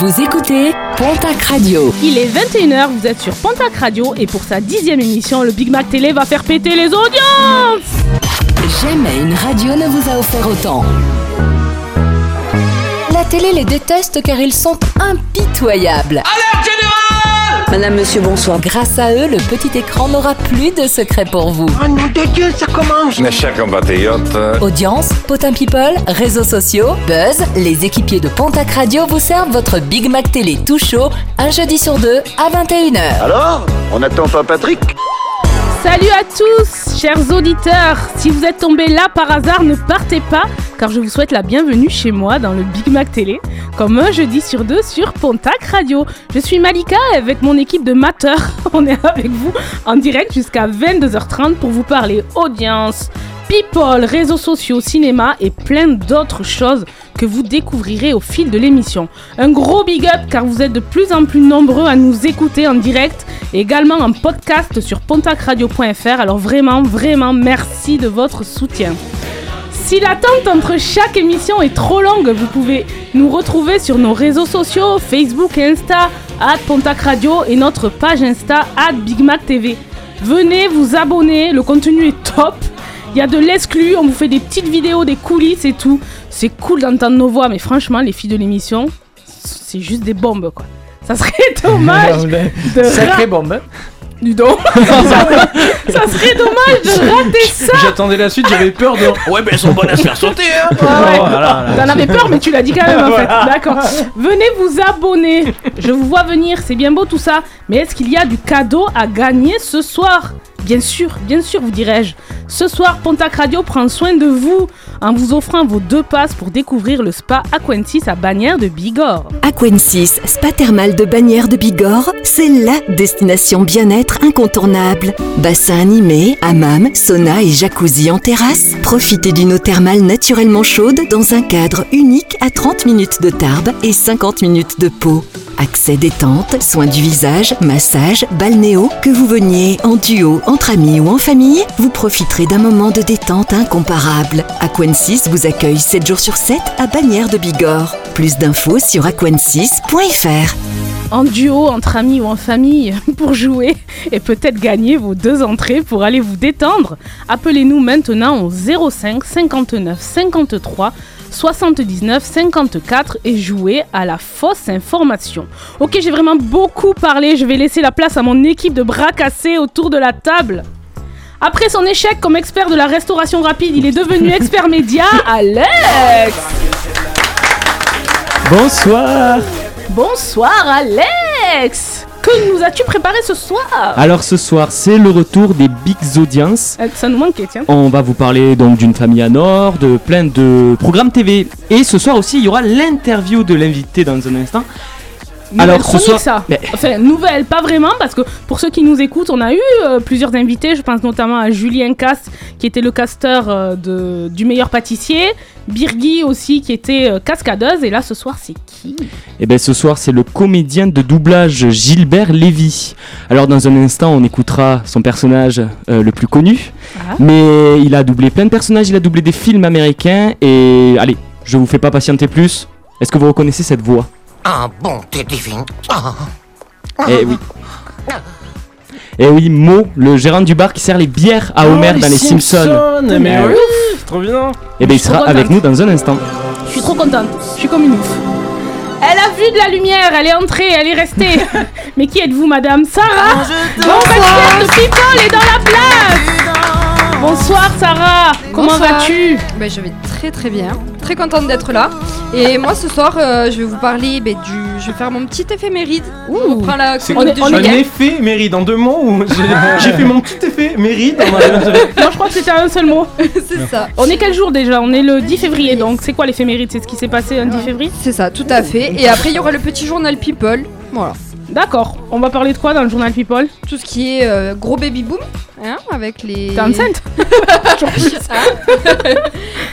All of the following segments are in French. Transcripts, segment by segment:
Vous écoutez Pontac Radio. Il est 21h, vous êtes sur Pontac Radio et pour sa dixième émission, le Big Mac Télé va faire péter les audiences Jamais une radio ne vous a offert autant. La télé les déteste car ils sont impitoyables. Madame, monsieur, bonsoir. Grâce à eux, le petit écran n'aura plus de secret pour vous. Oh nom de Dieu, ça commence Mes chers compatriotes, Audience, potin people, réseaux sociaux, buzz, les équipiers de Pontac Radio vous servent votre Big Mac Télé tout chaud, un jeudi sur deux à 21h. Alors On n'attend pas Patrick Salut à tous, chers auditeurs Si vous êtes tombés là par hasard, ne partez pas, car je vous souhaite la bienvenue chez moi dans le Big Mac Télé, comme un jeudi sur deux sur Pontac Radio. Je suis Malika avec mon équipe de mateurs, on est avec vous en direct jusqu'à 22h30 pour vous parler audience, people, réseaux sociaux, cinéma et plein d'autres choses que vous découvrirez au fil de l'émission. Un gros big up car vous êtes de plus en plus nombreux à nous écouter en direct et également en podcast sur pontacradio.fr. Alors vraiment, vraiment merci de votre soutien. Si l'attente entre chaque émission est trop longue, vous pouvez nous retrouver sur nos réseaux sociaux, Facebook et Insta, at Pontac Radio et notre page Insta, at Big Mac TV. Venez vous abonner, le contenu est top. Il y a de l'exclu, on vous fait des petites vidéos, des coulisses et tout. C'est cool d'entendre nos voix, mais franchement, les filles de l'émission, c'est juste des bombes quoi. Ça serait dommage de Sacré bombe. Hein. Du don. ça serait dommage de rater ça. J'attendais la suite, j'avais peur de. Ouais, ben elles sont bonnes à se faire sauter, hein. Ouais, ouais. Oh, là, là, là. T'en avais peur, mais tu l'as dit quand même en fait. D'accord. Venez vous abonner. Je vous vois venir, c'est bien beau tout ça. Mais est-ce qu'il y a du cadeau à gagner ce soir? Bien sûr, bien sûr, vous dirais-je. Ce soir, Pontac Radio prend soin de vous en vous offrant vos deux passes pour découvrir le spa Aquentis à Bagnères de Bigorre. Aquensis, spa thermal de Bagnères de Bigorre, c'est LA destination bien-être incontournable. Bassin animé, hammam, sauna et jacuzzi en terrasse. Profitez d'une eau thermale naturellement chaude dans un cadre unique à 30 minutes de Tarbes et 50 minutes de Pau. Accès détente, soins du visage, massage, balnéo, que vous veniez en duo, entre amis ou en famille, vous profiterez d'un moment de détente incomparable. Aquensis vous accueille 7 jours sur 7 à Bagnères de Bigorre. Plus d'infos sur aquensis.fr. en duo, entre amis ou en famille pour jouer et peut-être gagner vos deux entrées pour aller vous détendre. Appelez-nous maintenant au 05 59 53 79 54 et jouez à la fausse information. Ok, j'ai vraiment beaucoup parlé, je vais laisser la place à mon équipe de bras cassés autour de la table. Après son échec comme expert de la restauration rapide, il est devenu expert média, Alex Bonsoir Bonsoir Alex Que nous as-tu préparé ce soir Alors ce soir, c'est le retour des Big Audiences. Euh, Ça nous manquait, tiens. On va vous parler donc d'une famille à Nord, de plein de programmes TV. Et ce soir aussi, il y aura l'interview de l'invité dans un instant. Nouvelle Alors, ce soir- ça. Mais- Enfin, nouvelle, pas vraiment, parce que pour ceux qui nous écoutent, on a eu euh, plusieurs invités. Je pense notamment à Julien Cast, qui était le casteur euh, de, du meilleur pâtissier. Birgui aussi, qui était euh, cascadeuse. Et là, ce soir, c'est qui? Et bien ce soir, c'est le comédien de doublage Gilbert Lévy. Alors dans un instant, on écoutera son personnage le plus connu. Ah. Mais il a doublé plein de personnages, il a doublé des films américains. Et allez, je vous fais pas patienter plus. Est-ce que vous reconnaissez cette voix? Ah bon, t'es divine. Ah. Eh oui. Eh oui, Mo, le gérant du bar qui sert les bières à Homer Oh, dans les Simpsons. Mais Ah oui, c'est trop bien. Et bien il sera avec nous dans un instant. Je suis trop contente. Je suis comme une ouf. Elle a vu de la lumière, elle est entrée, elle est restée. Mais qui êtes-vous, madame Sarah Bon, experte de people est dans la place Bonsoir, Sarah Comment vas-tu Ben, je vais très très bien, très contente d'être là. Et moi ce soir, euh, je vais vous parler ben, du. Je vais faire mon petit éphéméride. On prend la chronique de est- un Julien. effet mérite en deux mots ou j'ai j'ai fait mon petit effet mérite en Non, je crois que c'était un seul mot. C'est ça. On est quel jour déjà? On est le 10 février, donc c'est quoi l'éphéméride? C'est ce qui s'est passé un 10 février? C'est ça, tout à fait. Et après, il y aura le petit journal People. Voilà. D'accord. On va parler de quoi dans le journal People Tout ce qui est euh, gros baby boom. Hein, avec les. T'es enceinte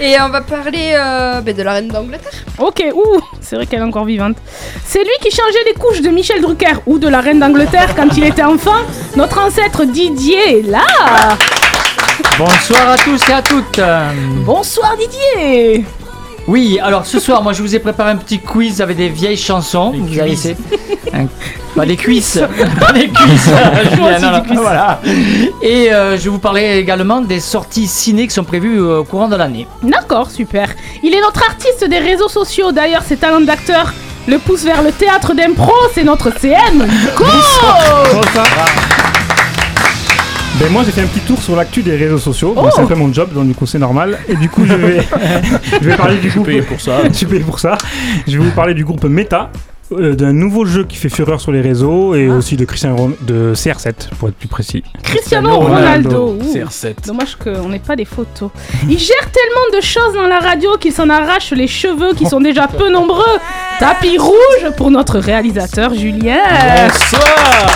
Et on va parler euh, ben, de la reine d'Angleterre. Ok, ouh, c'est vrai qu'elle est encore vivante. C'est lui qui changeait les couches de Michel Drucker ou de la reine d'Angleterre quand il était enfant. Notre ancêtre Didier est là Bonsoir à tous et à toutes. Bonsoir Didier Oui, alors ce soir, moi je vous ai préparé un petit quiz avec des vieilles chansons. vous allez essayer. Un- Pas des cuisses, pas des cuisses. Julien, non, non, voilà. Et euh, je vais vous parler également des sorties ciné qui sont prévues euh, au courant de l'année. D'accord, super. Il est notre artiste des réseaux sociaux, d'ailleurs, ses talents d'acteur le poussent vers le théâtre d'impro, c'est notre CM. Ça ben moi j'ai fait un petit tour sur l'actu des réseaux sociaux, Bon, Oh. c'est un peu mon job donc du coup c'est normal et du coup je vais, je vais parler du groupe payé pour ça. je suis payé pour ça. Je vais vous parler du groupe Meta, euh, d'un nouveau jeu qui fait fureur sur les réseaux et aussi de Christian Ron- de CR7 pour être plus précis. Cristiano Ronaldo. Ouh. CR7. Dommage qu'on n'ait pas des photos. Il gère tellement de choses dans la radio qu'il s'en arrache les cheveux qui sont déjà peu nombreux. Tapis rouge pour notre réalisateur Julien. Bonsoir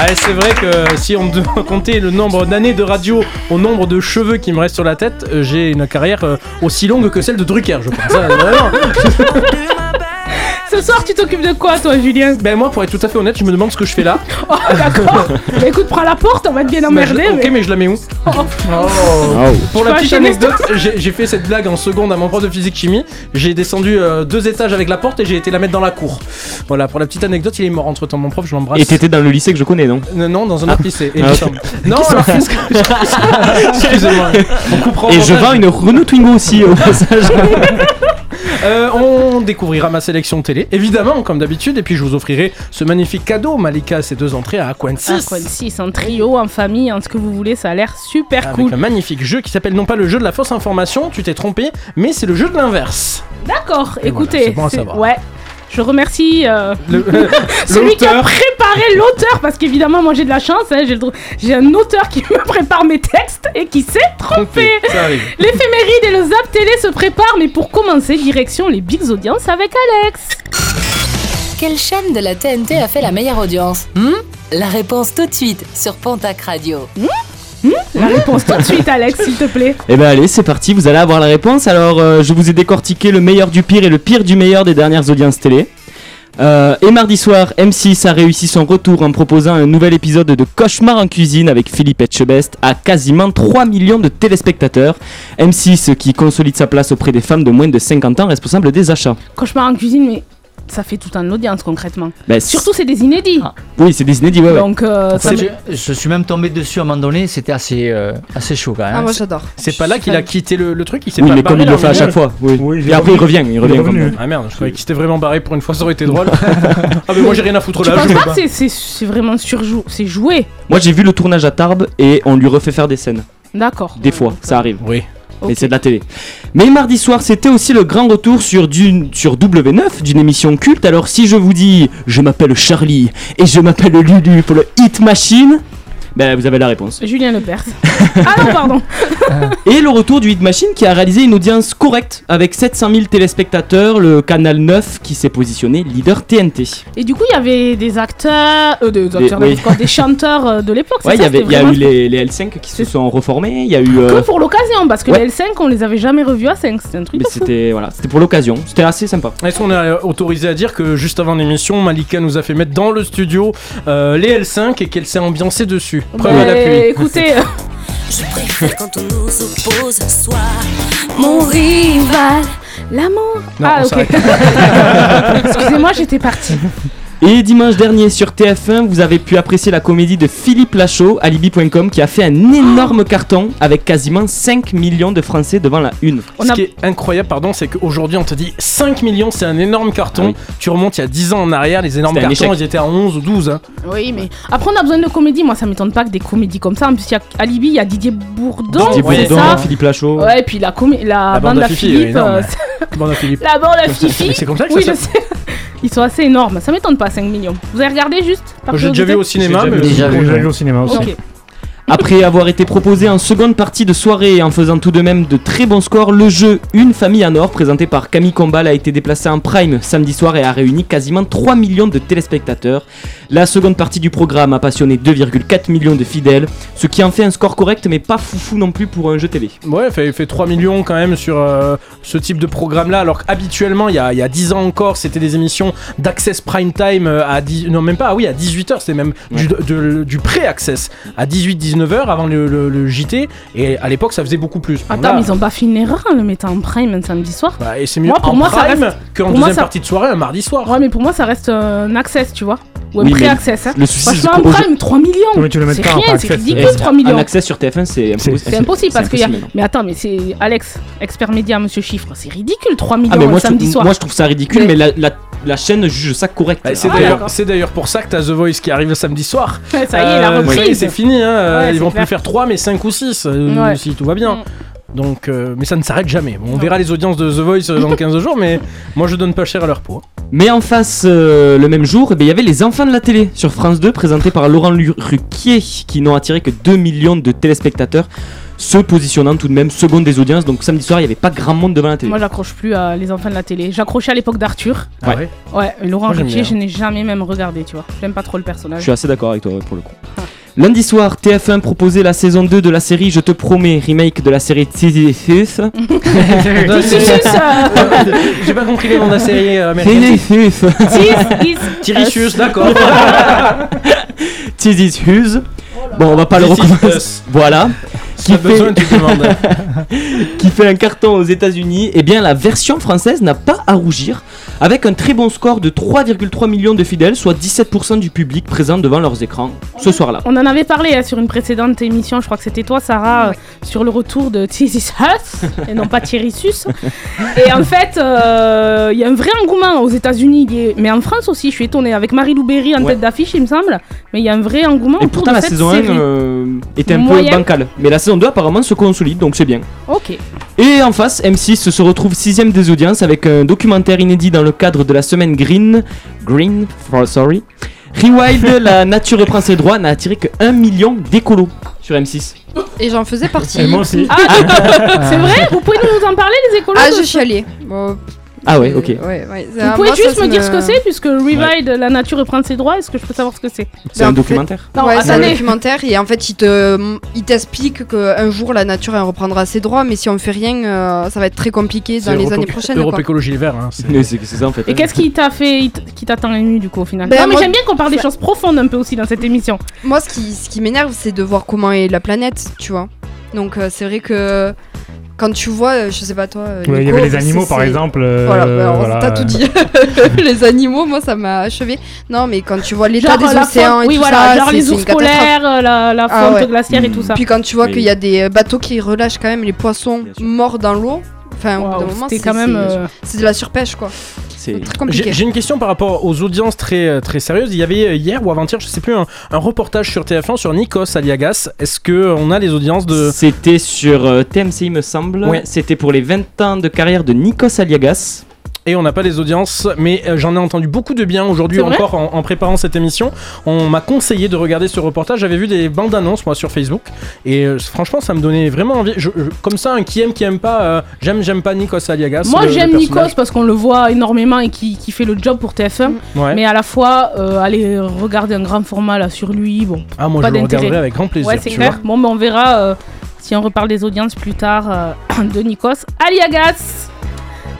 Ah, et c'est vrai que si on doit compter le nombre d'années de radio au nombre de cheveux qui me restent sur la tête, euh, j'ai une carrière euh, aussi longue que celle de Drucker, je pense. Ah, vraiment. Ce soir, tu t'occupes de quoi, toi, Julien Ben moi, pour être tout à fait honnête, je me demande ce que je fais là. Oh, d'accord. Bah, écoute, prends la porte, on va te bien Mais je- emmerder. ok, mais- mais je la mets où Oh. Pour Tu la petite anecdote, j'ai fait cette blague en seconde à mon prof de physique chimie. J'ai descendu euh, deux étages avec la porte et j'ai été la mettre dans la cour. Voilà, pour la petite anecdote, il est mort entre temps. Mon prof, je l'embrasse. Et t'étais dans le lycée que je connais, non Euh, Non, dans un autre lycée. Et Ah. Non, alors qu'est-ce que. Excusez-moi. On Et je vends une Renault Twingo aussi au passage. Euh, on découvrira ma sélection télé, évidemment, comme d'habitude. Et puis je vous offrirai ce magnifique cadeau, Malika, ses deux entrées à Aquantis. Quoi, 6 en trio, en famille, en ce que vous voulez, ça a l'air super Avec cool. un magnifique jeu qui s'appelle non pas le jeu de la fausse information, tu t'es trompé, mais c'est le jeu de l'inverse. D'accord, écoutez. voilà, c'est bon à savoir. Ouais. Je remercie euh, Le- celui qui a préparé l'auteur, parce qu'évidemment, moi j'ai de la chance, hein, j'ai un auteur qui me prépare mes textes et qui s'est trompé. L'éphéméride et le zap télé se préparent, mais pour commencer, direction les bigs audiences avec Alex. Quelle chaîne de la TNT a fait la meilleure audience? Hmm? La réponse tout de suite sur Pontac Radio. La réponse tout de suite, Alex, s'il te plaît. Eh ben allez, c'est parti, vous allez avoir la réponse. Alors, euh, je vous ai décortiqué le meilleur du pire et le pire du meilleur des dernières audiences télé. Euh, et mardi soir, M6 a réussi son retour en proposant un nouvel épisode de Cauchemar en cuisine avec Philippe Etchebest à quasiment 3 millions de téléspectateurs. M6 qui consolide sa place auprès des femmes de moins de 50 ans responsables des achats. Cauchemar en cuisine, mais ça fait tout un audience concrètement. Bah, Surtout, c'est des inédits. Oui, c'est des inédits, ouais, ouais. Donc, euh, ça Enfin, me- je, je suis même tombé dessus à un moment donné, c'était assez, euh, assez chaud quand même. Ah, moi j'adore. C'est pas là qu'il a quitté le, le truc, il s'est Oui, pas mais barré, comme il là, le fait à chaque fois. Oui. Oui, il et après, il revient, il revient comme revenu. Ah merde, je croyais qu'il s'était vraiment barré pour une fois, ça aurait été drôle. ah mais moi j'ai rien à foutre Tu là, je penses pas que c'est- c'est c'est vraiment surjou... C'est joué Moi, j'ai vu le tournage à Tarbes et on lui refait faire des scènes. D'accord. Des fois, ça arrive. Oui. Mais Ok. c'est de la télé. Mais mardi soir, c'était aussi le grand retour sur, du, sur W9 d'une émission culte. Alors si je vous dis je m'appelle Charlie et je m'appelle Lulu pour le Hit Machine, ben vous avez la réponse. Julien Lepers. ah non, pardon. Et le retour du Hit Machine qui a réalisé une audience correcte avec 700 000 téléspectateurs, le canal 9 qui s'est positionné leader TNT. Et du coup, il y avait des acteurs, euh, des, acteurs, oui. n'importe quoi, des chanteurs euh, de l'époque. Ouais, c'est il y ça, avait, c'était il y a eu les, les L5 qui se sont reformés, il y a eu... Que euh, pour l'occasion, parce que ouais. les L5, on les avait jamais revus à 5. C'était un truc mais de fou. c'était voilà, c'était pour l'occasion, c'était assez sympa. Est-ce qu'on est autorisé à dire que juste avant l'émission, Malika nous a fait mettre dans le studio euh, les L5 et qu'elle s'est ambiancée dessus Preuve à l'appui. écoutez, Je préfère quand on nous oppose, soit mon rival, l'amour. Non, ah, on ok. Excusez-moi, j'étais partie. Et dimanche dernier sur TF1, vous avez pu apprécier la comédie de Philippe Lachaud, Alibi.com, qui a fait un énorme carton avec quasiment 5 millions de Français devant la une. On Ce a- qui est incroyable, pardon, c'est qu'aujourd'hui on te dit 5 millions, c'est un énorme carton. Ah oui. Tu remontes il y a 10 ans en arrière, les énormes cartons ils étaient à 11 ou 12. hein. Oui, mais après, on a besoin de comédie. Moi, ça m'étonne pas que des comédies comme ça. En plus, il y a Alibi, il y a Didier Bourdon, Didier Bourdon, ça Philippe Lachaud. Ouais, et puis la, comé- la, La bande à Fifi, Philippe. énorme. euh, Bon, Philippe. la bande à Fifi. C'est comme ça que Oui, ça sais. Ils sont assez énormes. Ça m'étonne pas, 5 millions. Vous avez regardé juste par J'ai déjà vu au cinéma, J'ai mais déjà vu. J'ai vu au cinéma aussi. Ok. Après avoir été proposé en seconde partie de soirée et en faisant tout de même de très bons scores, le jeu Une famille en or, présenté par Camille Combal, a été déplacé en prime samedi soir et a réuni quasiment 3 millions de téléspectateurs. La seconde partie du programme a passionné 2,4 millions de fidèles, ce qui en fait un score correct mais pas foufou non plus pour un jeu télé. Ouais, il fait, fait 3 millions quand même sur euh, ce type de programme-là, alors qu'habituellement, il y a, y a 10 ans encore, c'était des émissions d'access prime time euh, à 10... Non, même pas, ah oui, à 18h, c'est même du, de- du pré-access à 18-19 19h avant le, le- le JT, et à l'époque ça faisait beaucoup plus. Bon, Attends, là, mais ils ont pas fait une erreur en le mettant en prime un samedi soir. bah, et c'est mieux Moi, pour en moi, ça prime reste- qu'en moi, deuxième ça- partie de soirée un mardi soir. Ouais, mais pour moi, ça reste un access, tu vois. Ou un Oui, pré-access. Hein. le souci, c'est Franchement, en prime, 3 millions. Oui, tu le mets C'est pas rien, c'est ridicule, Et 3 millions. Un accès sur TF1, c'est impossible. C'est impossible parce qu'il y a. Mais attends, mais c'est Alex, expert média, monsieur Chiffre, c'est ridicule 3 millions Ah, mais le moi, je, samedi trouve- soir. moi, je trouve ça ridicule, Mais- mais, la, la, chaîne juge ça correct. Bah, c'est Ah, d'ailleurs- c'est d'ailleurs pour ça que t'as The Voice qui arrive le samedi soir. Ça y est, la Euh, reprise. ça y est, c'est fini, hein, euh, Ouais, ils c'est vont clair. plus faire 3 mais 5 ou 6 Ouais. si tout va bien. Mm. Donc, euh, mais ça ne s'arrête jamais. Bon, on verra les audiences de The Voice euh, dans 15 jours, mais moi je donne pas cher à leur peau. Mais en face, euh, le même jour, eh bien, il y avait Les Enfants de la télé sur France 2, présenté par Laurent Ruquier, qui n'ont attiré que 2 millions de téléspectateurs, se positionnant tout de même second des audiences. Donc samedi soir, il n'y avait pas grand monde devant la télé. Moi, j'accroche plus à les enfants de la télé. J'accrochais à l'époque d'Arthur. Ah Ouais. ouais Laurent Ruquier, je n'ai jamais même regardé, tu vois. J'aime pas trop le Je personnage. suis assez d'accord avec toi ouais, pour le coup. Lundi soir, TF1 proposait la saison 2 de la série Je te promets, remake de la série Sisyphus. J'ai pas compris les noms de la série euh, américaine. Sisyphus. D'accord. Sisyphus. Bon, on va pas le recommencer. Voilà. Qui fait, qui fait un carton aux États-Unis, eh bien la version française n'a pas à rougir, avec un très bon score de 3,3 millions de fidèles, soit 17% du public présent devant leurs écrans ce soir-là. On en avait parlé hein, sur une précédente émission, je crois que c'était toi, Sarah, euh, sur le retour de This Hus, et non pas Thierry Sus. Et en fait, euh, il y a un vrai engouement aux États-Unis, mais en France aussi, je suis étonnée. Avec Marie-Lou Berry en Ouais. tête d'affiche, il me semble, mais il y a un vrai engouement Et autour pourtant de la cette saison 1 série. euh, était un Moyenne. peu bancale, mais la saison 2 apparemment se consolide, donc c'est bien. Ok. Et en face, M6 se retrouve sixième des audiences avec un documentaire inédit dans le cadre de la semaine Green. Green, for- sorry. Rewild, la nature reprend ses droits, n'a attiré que 1 million d'écolos sur M6. Et j'en faisais partie. Et moi aussi. Ah, c'est vrai Vous pouvez nous en parler, les écolos Ah, je suis allée. Bon, Ah ouais, ok. ouais, ouais. Vous Ah, pouvez moi, juste ça me dire ce que c'est, puisque Revive, la nature reprend ses droits, est-ce que je peux savoir ce que c'est? C'est un fait- documentaire? Non, ouais, c'est un documentaire et en fait il te, il t'explique qu'un jour la nature elle reprendra ses droits, mais si on fait rien, euh, ça va être très compliqué dans les Europe- années prochaines. Europe quoi. Écologie Les Verts. hein, c'est- ça en fait. Et qu'est-ce qui t'a fait, qui t'a tant ému du coup au final? Ben, Non mais moi- j'aime bien qu'on parle des choses profondes un peu aussi dans cette émission. Moi, ce qui, ce qui m'énerve, c'est de voir comment est la planète, tu vois. Donc euh, c'est vrai que quand tu vois, euh, je sais pas toi. euh, Ouais, il y avait les animaux par exemple. euh, Voilà, bah, voilà. t'as tout dit. les animaux, moi, ça m'a achevé. Non, mais quand tu vois l'état des océans faune- et oui tout voilà, ça, genre les ours polaires, la, la Ah fonte ouais. glaciaire et tout ça. Puis quand tu vois Oui. qu'il y a des bateaux qui relâchent quand même les poissons morts dans l'eau, enfin, au bout d'un moment, c'est quand même. c'est- euh, c'est de la surpêche, quoi. C'est Très J'ai compliqué. j'ai une question par rapport aux audiences très, euh, très sérieuses. Il y avait euh, hier ou avant-hier, je sais plus, un, un reportage sur TF1 sur Nikos Aliagas. Est-ce que on a les audiences de. C'était sur euh, TMC, il me semble. Ouais. C'était pour les 20 ans de carrière de Nikos Aliagas. Et on n'a pas les audiences, mais euh, j'en ai entendu beaucoup de bien aujourd'hui encore en, en préparant cette émission. On m'a conseillé de regarder ce reportage. J'avais vu des bandes annonces moi sur Facebook et euh, franchement ça me donnait vraiment envie. Je- je- comme ça, un qui aime, qui aime pas, euh, j'aime, j'aime pas Nikos Aliagas. Moi j'aime. Nikos parce qu'on le voit énormément et qui, qui fait le job pour TF1. Ouais. Mais à la fois, euh, aller regarder un grand format là sur lui, bon. ah moi pas je le regarderai avec grand plaisir. ouais, c'est clair. vois. Bon, ben on verra si on reparle des audiences plus tard de Nikos Aliagas.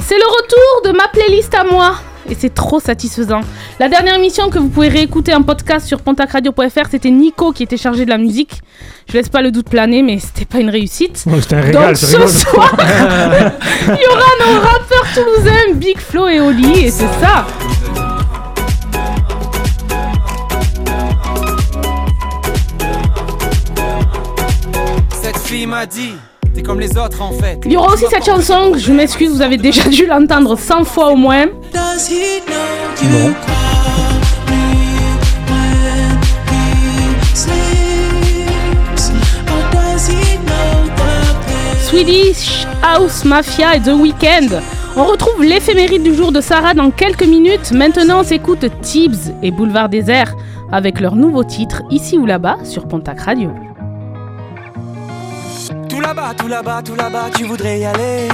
C'est le retour de ma playlist à moi. Et c'est trop satisfaisant. La dernière émission que vous pouvez réécouter en podcast sur pontacradio.fr, c'était Nico qui était chargé de la musique. Je laisse pas le doute planer, mais c'était pas une réussite. Ouais, C'était un régal, Donc ce rigolo. soir, il y aura nos rappeurs toulousains Big Flo et Oli, et c'est ça. Cette fille m'a dit, t'es comme les autres en fait. Il y aura aussi cette chanson, je m'excuse, vous avez déjà dû l'entendre 100 fois au moins. Swedish House Mafia et The Weeknd. On retrouve l'éphéméride du jour de Sarah dans quelques minutes. Maintenant, on s'écoute Tibbs et Boulevard Désert avec leur nouveau titre Ici ou là-bas sur Pontac Radio. Tout là-bas, tout là-bas, tout là-bas, tu voudrais y aller.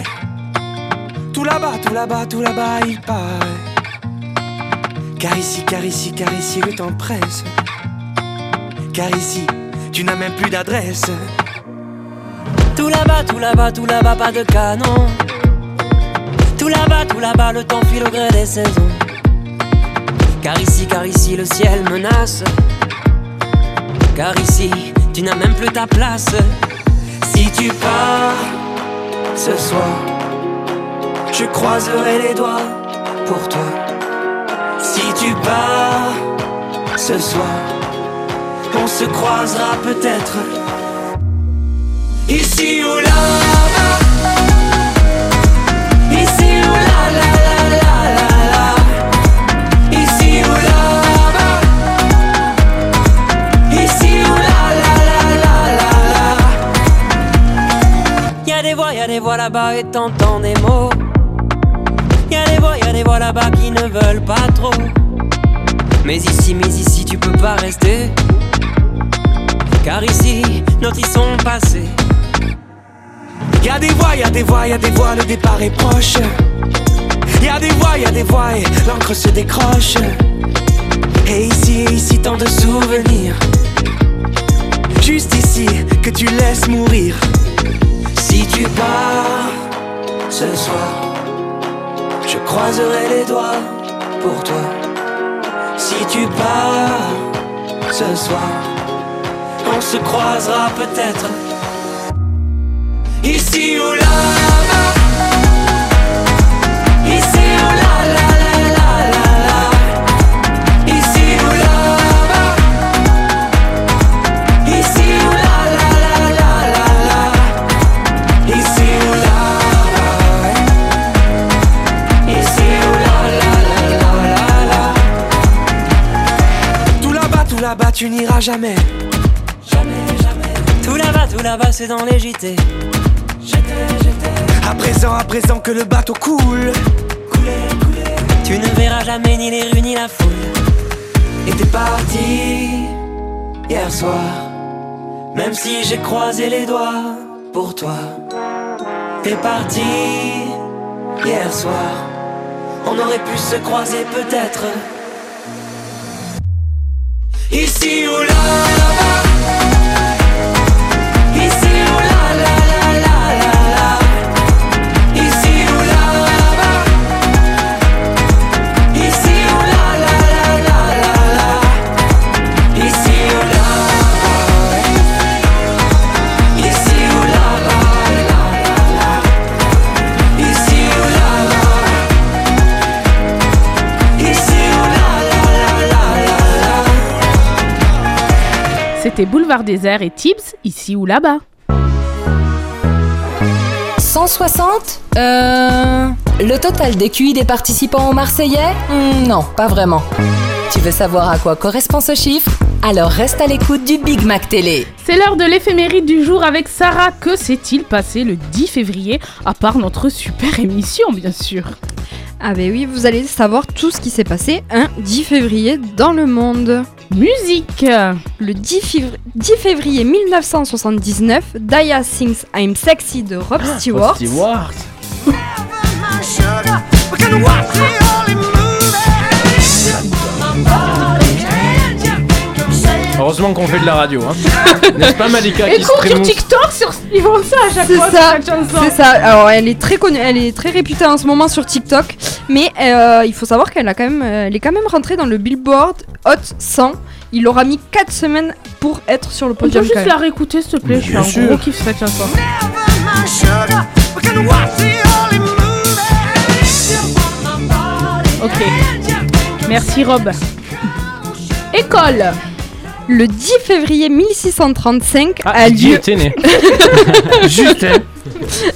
Tout là-bas, tout là-bas, tout là-bas, il paraît. Car ici, car ici, car ici, le temps presse. Car ici, tu n'as même plus d'adresse. Tout là-bas, tout là-bas, tout là-bas, pas de canon. Tout là-bas, tout là-bas, le temps file au gré des saisons. Car ici, car ici, le ciel menace. Car ici, tu n'as même plus ta place. Si tu pars ce soir, je croiserai les doigts pour toi. Si tu pars ce soir, on se croisera peut-être ici ou là-bas. Là-bas et t'entends des mots. Y'a des voix, y'a des voix là-bas qui ne veulent pas trop. Mais ici, mais ici, tu peux pas rester. Car ici, nos ils sont passés. Y'a des voix, y'a des voix, y'a des voix, le départ est proche. Y'a des voix, y'a des voix et l'encre se décroche. Et ici, et ici, tant de souvenirs. Juste ici, que tu laisses mourir. Si tu pars ce soir, je croiserai les doigts pour toi. Si tu pars ce soir, on se croisera peut-être ici ou là-bas. Tu n'iras jamais. Jamais, jamais. Tout là-bas, tout là-bas, c'est dans les JT. À présent, à présent que le bateau coule. Tu ne verras jamais ni les rues ni la foule. Et t'es parti hier soir. Même si j'ai croisé les doigts pour toi. T'es parti hier soir. On aurait pu se croiser peut-être. Ici ou C'était Boulevard Désert et Tibbs, ici ou là-bas. 160 Euh. Le total des QI des participants aux Marseillais? Hmm, Non, pas vraiment. Tu veux savoir à quoi correspond ce chiffre? Alors reste à l'écoute du Big Mac Télé. C'est l'heure de l'éphéméride du jour avec Sarah. Que s'est-il passé le 10 février, à part notre super émission, bien sûr? Ah ben oui, vous allez savoir tout ce qui s'est passé un 10 février dans le monde. Musique Le 10, févri- 10 février 1979, Daya sings I'm Sexy de Rob Stewart. Stewart. Heureusement qu'on fait de la radio, hein. N'est-ce pas Malika Et qui se cours sur trémousse TikTok, sur... ils font ça à chaque C'est fois ça, sur cette chanson. c'est ça. Alors elle est très connue, elle est très réputée en ce moment sur TikTok, mais euh, il faut savoir qu'elle a quand même, euh, elle est quand même rentrée dans le Billboard Hot 100. Il aura mis 4 semaines pour être sur le On peut podium. juste même. la réécouter, s'il te plaît. Je suis bien un sûr. gros kiff cette chanson. Ok. Merci Rob. École. Le 10 février 1635 Ah, a, Didier lieu, était né. Juste, hein.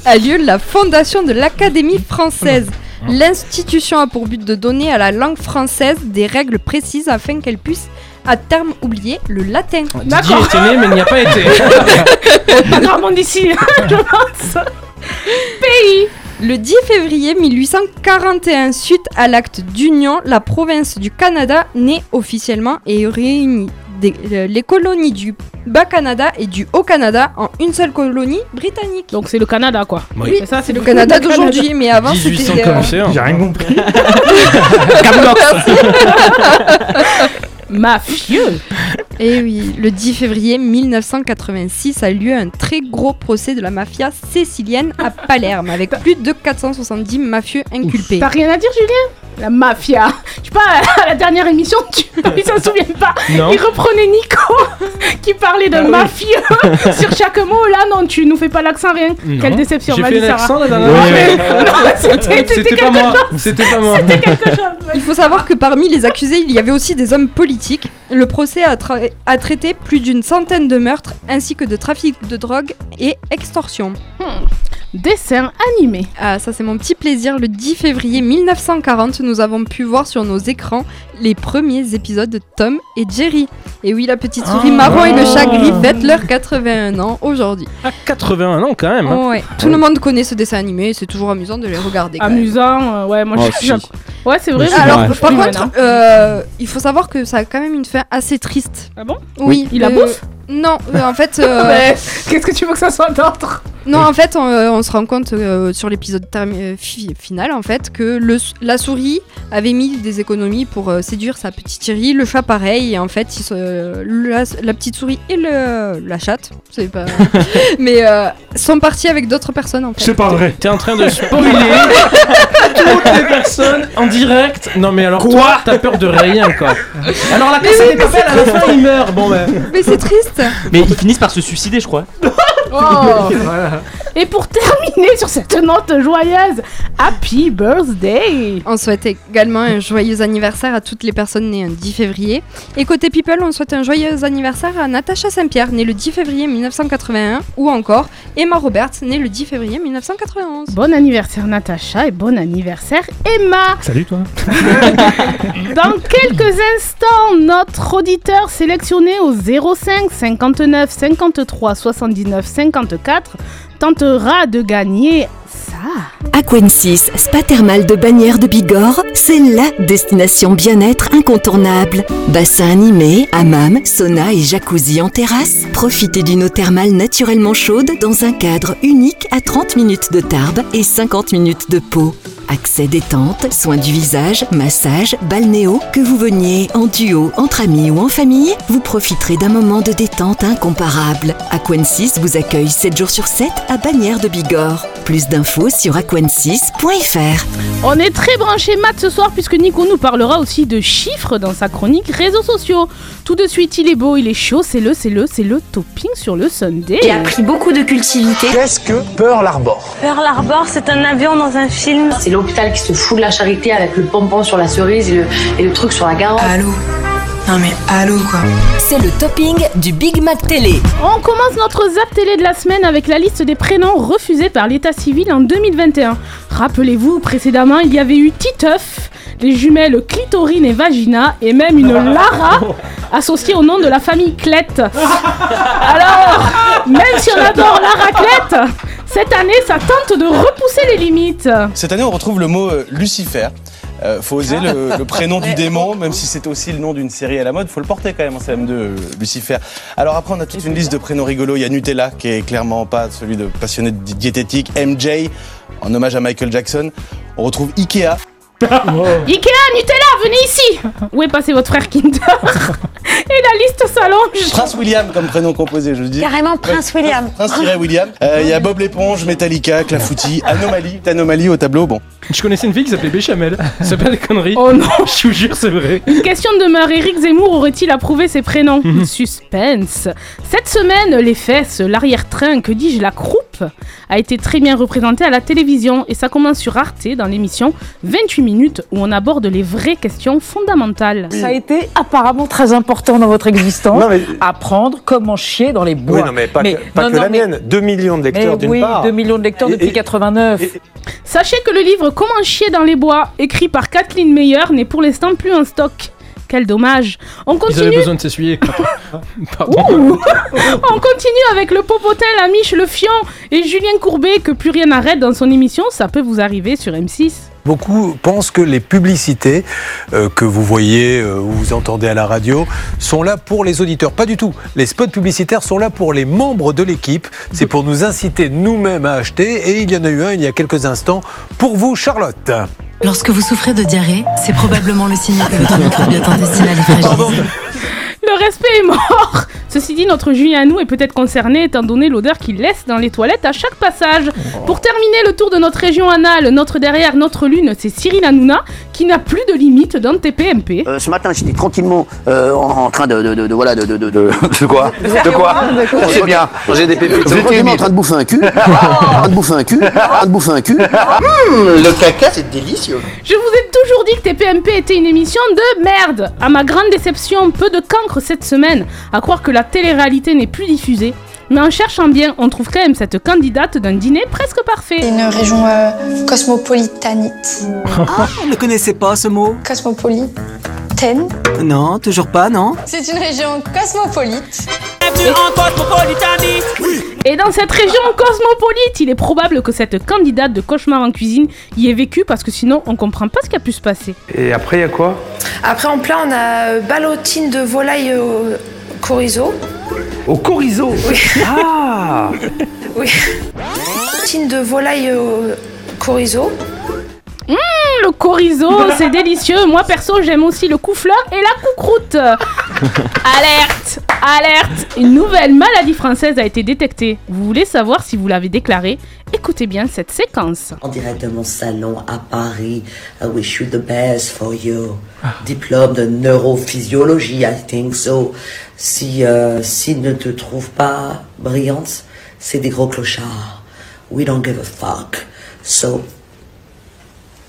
a lieu la fondation de l'Académie française. L'institution a pour but de donner à la langue française des règles précises afin qu'elle puisse à terme oublier le latin. Didier était né, mais il n'y a pas été. Pas grave, d'ici, je pense. Pays. Le 10 février 1841, suite à l'acte d'union, la province du Canada naît officiellement et réunit des- euh, les colonies du Bas-Canada et du Haut-Canada en une seule colonie britannique. Donc c'est le Canada, quoi. Oui. Ça, c'est Le Canada d'aujourd'hui, mais avant 1800 c'était... euh. J'ai rien compris. Mafieux. Et Eh oui, le 10 février 1986 a lieu un très gros procès de la mafia sicilienne à Palerme avec plus de 470 mafieux inculpés. T'as rien à dire, Julien? La mafia. Je sais pas, à la dernière émission, tu... ils s'en souviennent pas. Non. Ils reprenaient Nico qui parlait de Ah oui. mafieux sur chaque mot. Là, non, tu nous fais pas l'accent, rien. Non. Quelle déception, J'ai fait Sarah. l'accent la dernière Ouais. non, c'était- C'était c'était pas quelque moi. chose. C'était pas moi. C'était quelque chose. Il faut savoir que parmi les accusés, il y avait aussi des hommes politiques. Le procès a, tra- a traité plus d'une centaine de meurtres, ainsi que de trafic de drogue et extorsion. Dessin animé. Ah, ça c'est mon petit plaisir. Le 10 février 1940, nous avons pu voir sur nos écrans les premiers épisodes de Tom et Jerry. Et oui, la petite souris Ah. marron et le chat gris fêtent leurs 81 ans aujourd'hui. À 81 ans quand même. hein. Ouais. Tout le monde connaît ce dessin animé et c'est toujours amusant de les regarder. quand même. Amusant, euh, ouais, moi Oh, je si. j'ac- Ouais, c'est vrai. Oui, je- c'est Alors, vrai. par suis contre, euh, il faut savoir que ça a quand même une fin assez triste. Ah bon? Oui. Il la euh, bouffe? Non, euh, en fait. euh, Mais Qu'est-ce que tu veux que ça soit d'autre? Non, en fait, on, euh, on se rend compte euh, sur l'épisode termi- euh, fi- final, en fait, que le, la souris avait mis des économies pour euh, séduire sa petite Thierry, le chat pareil, et en fait, ils la, la petite souris et le, la chatte, c'est pas, mais euh, sont partis avec d'autres personnes, en fait. C'est pas vrai. T'es en train de spoiler toutes les personnes en direct. Non mais alors toi, t'as peur de rien quoi. Alors la personne des papels à la fin il meurt. Bon ben. Mais c'est triste. Mais ils finissent par se suicider, je crois. Oh. Et pour terminer sur cette note joyeuse, Happy Birthday On souhaite également un joyeux anniversaire à toutes les personnes nées un 10 février. Et côté People, on souhaite un joyeux anniversaire à Natacha Saint-Pierre, née le 10 février 1981, ou encore Emma Roberts, née le 10 février 1991. Bon anniversaire Natacha et bon anniversaire Emma Salut toi. Dans quelques instants, notre auditeur sélectionné au 05 59 53 79 54 tentera de gagner ça. Aquensis, spa thermal de Bagnères de Bigorre, c'est la destination bien-être incontournable. Bassin animé, hammam, sauna et jacuzzi en terrasse. Profitez d'une eau thermale naturellement chaude dans un cadre unique à 30 minutes de Tarbes et 50 minutes de Pau. Accès détente, soins du visage, massage, balnéo, que vous veniez en duo, entre amis ou en famille, vous profiterez d'un moment de détente incomparable. Aquensis vous accueille 7 jours sur 7 à Bagnères de Bigorre. Plus d'infos sur aquensis.fr. On est très branché maths ce soir puisque Nico nous parlera aussi de chiffres dans sa chronique réseaux sociaux. Tout de suite, il est beau, il est chaud, c'est le, c'est le, c'est le topping sur le Sunday. J'ai appris beaucoup de cultivité. Qu'est-ce que Pearl Harbor? Pearl Harbor, c'est un avion dans un film. C'est l'hôpital qui se fout de la charité avec le pompon sur la cerise et le, et le truc sur la garde. Allô Non mais allô quoi C'est le topping du Big Mac Télé. On commence notre zap télé de la semaine avec la liste des prénoms refusés par l'état civil en 2021. Rappelez-vous, précédemment, il y avait eu Titeuf, les jumelles Clitorine et Vagina, et même une Lara associée au nom de la famille Clette. Alors, même si on adore Lara Clette, cette année, ça tente de repousser les limites. Cette année, on retrouve le mot euh, Lucifer. Euh, faut oser le, le prénom du démon, même si c'est aussi le nom d'une série à la mode, faut le porter quand même en CM2, euh, Lucifer. Alors après, on a toute une liste de prénoms rigolos. Il y a Nutella, qui est clairement pas celui de passionné de di- diététique. MJ, en hommage à Michael Jackson. On retrouve Ikea. Ikea, Nutella, venez ici Où est passé votre frère Kinder Et la liste s'allonge Prince William comme prénom composé, je dis. Carrément Prince William. Prince William. Euh, Il y a Bob l'éponge, Metallica, Clafoutis, Anomalie. Anomalie au tableau, bon. Je connaissais une fille qui s'appelait Béchamel. C'est pas des conneries. Oh non Je vous jure, c'est vrai. Une question demeure, Eric Zemmour aurait-il approuvé ses prénoms? Mhm. Suspense. Cette semaine, les fesses, l'arrière-train, que dis-je, la croupe, a été très bien représentée à la télévision et ça commence sur Arte dans l'émission 28 minutes où on aborde les vraies questions fondamentales. Ça a été apparemment très important dans votre existence. Apprendre comment chier dans les bois. Oui, non, mais pas que, pas non, que non, la mais- mienne. 2 millions de lecteurs d'une oui, part. 2 millions de lecteurs Et- depuis et- 89. Sachez que le livre Comment chier dans les bois, écrit par Kathleen Meyer, n'est pour l'instant plus en stock. Quel dommage. On Ils avaient continue. besoin de s'essuyer. On continue avec le popotin, la miche, le fion et Julien Courbet que plus rien n'arrête dans son émission. Ça peut vous arriver sur M6. Beaucoup pensent que les publicités euh, que vous voyez euh, ou vous entendez à la radio sont là pour les auditeurs. Pas du tout. Les spots publicitaires sont là pour les membres de l'équipe. C'est pour nous inciter nous-mêmes à acheter. Et il y en a eu un il y a quelques instants pour vous, Charlotte. Lorsque vous souffrez de diarrhée, c'est probablement le signe que votre microbiote intestinal est fragile. Le respect est mort. Ceci dit, notre Julien à nous est peut-être concerné étant donné l'odeur qu'il laisse dans les toilettes à chaque passage. Pour terminer le tour de notre région anale, notre derrière, notre lune, c'est Cyril Hanouna qui n'a plus de limite dans le TPMP. Euh, ce matin, j'étais tranquillement euh, en, en train de, de, de, de- voilà de de, de, de, de quoi De quoi C'est bien. J'ai des pépites. J'étais tranquillement en train de bouffer un cul, en train de bouffer un cul, en train de bouffer un cul. Hum, le caca, c'est délicieux. Je vous ai toujours dit que TPMP était une émission de merde. À ma grande déception, peu de cancre cette semaine, à croire que la télé-réalité n'est plus diffusée. Mais en cherchant bien, on trouve quand même cette candidate d'un dîner presque parfait. Une région euh, cosmopolitanite. Ah, ne connaissez pas ce mot Non, toujours pas, non C'est une région cosmopolite. Et dans cette région cosmopolite, il est probable que cette candidate de cauchemar en cuisine y ait vécu parce que sinon on comprend pas ce qui a pu se passer. Et après, il y a quoi? Après, en plat, on a euh, ballotine de volaille au chorizo. Au chorizo Ah Oui. Ballotine de volaille au chorizo. Hum, le chorizo, c'est délicieux. Moi perso, j'aime aussi le cou-fleur et la coucroute. alerte, alerte. Une nouvelle maladie française a été détectée. Vous voulez savoir si vous l'avez déclarée? Écoutez bien cette séquence. En direct de mon salon à Paris. I wish you the best for you. Diplôme de neurophysiologie, I think so. Si, euh, s'ils ne te trouvent pas brillante, c'est des gros clochards. We don't give a fuck. So,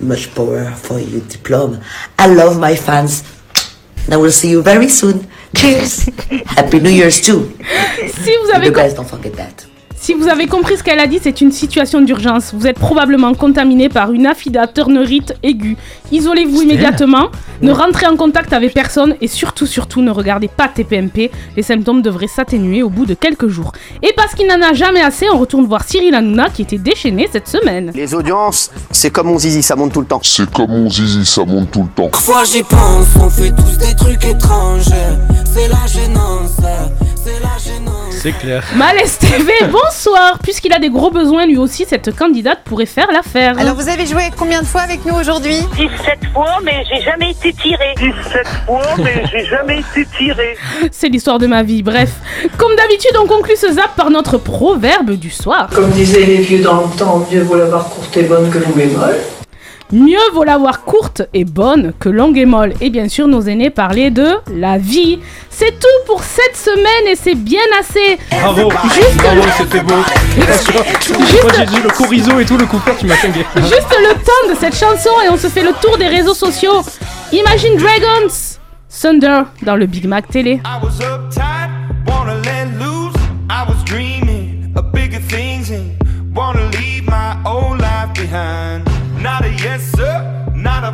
much power for your diploma. I love my fans. And I will see you very soon. Cheers. Happy New Year's too. Si vous avez com- best, don't forget that. Si vous avez compris ce qu'elle a dit, c'est une situation d'urgence. Vous êtes probablement contaminé par une affida turnérite aiguë. Isolez-vous immédiatement, ne rentrez en contact avec personne et surtout, surtout, ne regardez pas TPMP. Les symptômes devraient s'atténuer au bout de quelques jours. Et parce qu'il n'en a jamais assez, on retourne voir Cyril Hanouna qui était déchaîné cette semaine. Les audiences, c'est comme mon zizi, ça monte tout le temps. C'est comme mon zizi, ça monte tout le temps. Parfois j'y pense, on fait tous des trucs étranges. C'est la gênance, c'est la clair. Malaise TV, bonsoir Puisqu'il a des gros besoins lui aussi, cette candidate pourrait faire l'affaire. Alors vous avez joué combien de fois avec nous aujourd'hui? 17 fois, mais j'ai jamais été tiré. 17 fois, mais j'ai jamais été tiré. C'est l'histoire de ma vie, bref. Comme d'habitude, on conclut ce zap par notre proverbe du soir. Comme disaient les vieux dans le temps, mieux vaut l'avoir courte et bonne que et molle. Mieux vaut l'avoir courte et bonne que longue et molle. Et bien sûr, nos aînés parlaient de la vie. C'est tout pour cette semaine et c'est bien assez. Bravo, Juste bravo, le- c'était beau. Moi j'ai dit le chorizo et tout, le coupeur, tu m'as. Juste le temps de cette chanson et on se fait le tour des réseaux sociaux. Imagine Dragons, Thunder dans le Big Mac télé. I was uptight, wanna let loose. I was dreaming of bigger things and wanna leave my old life behind.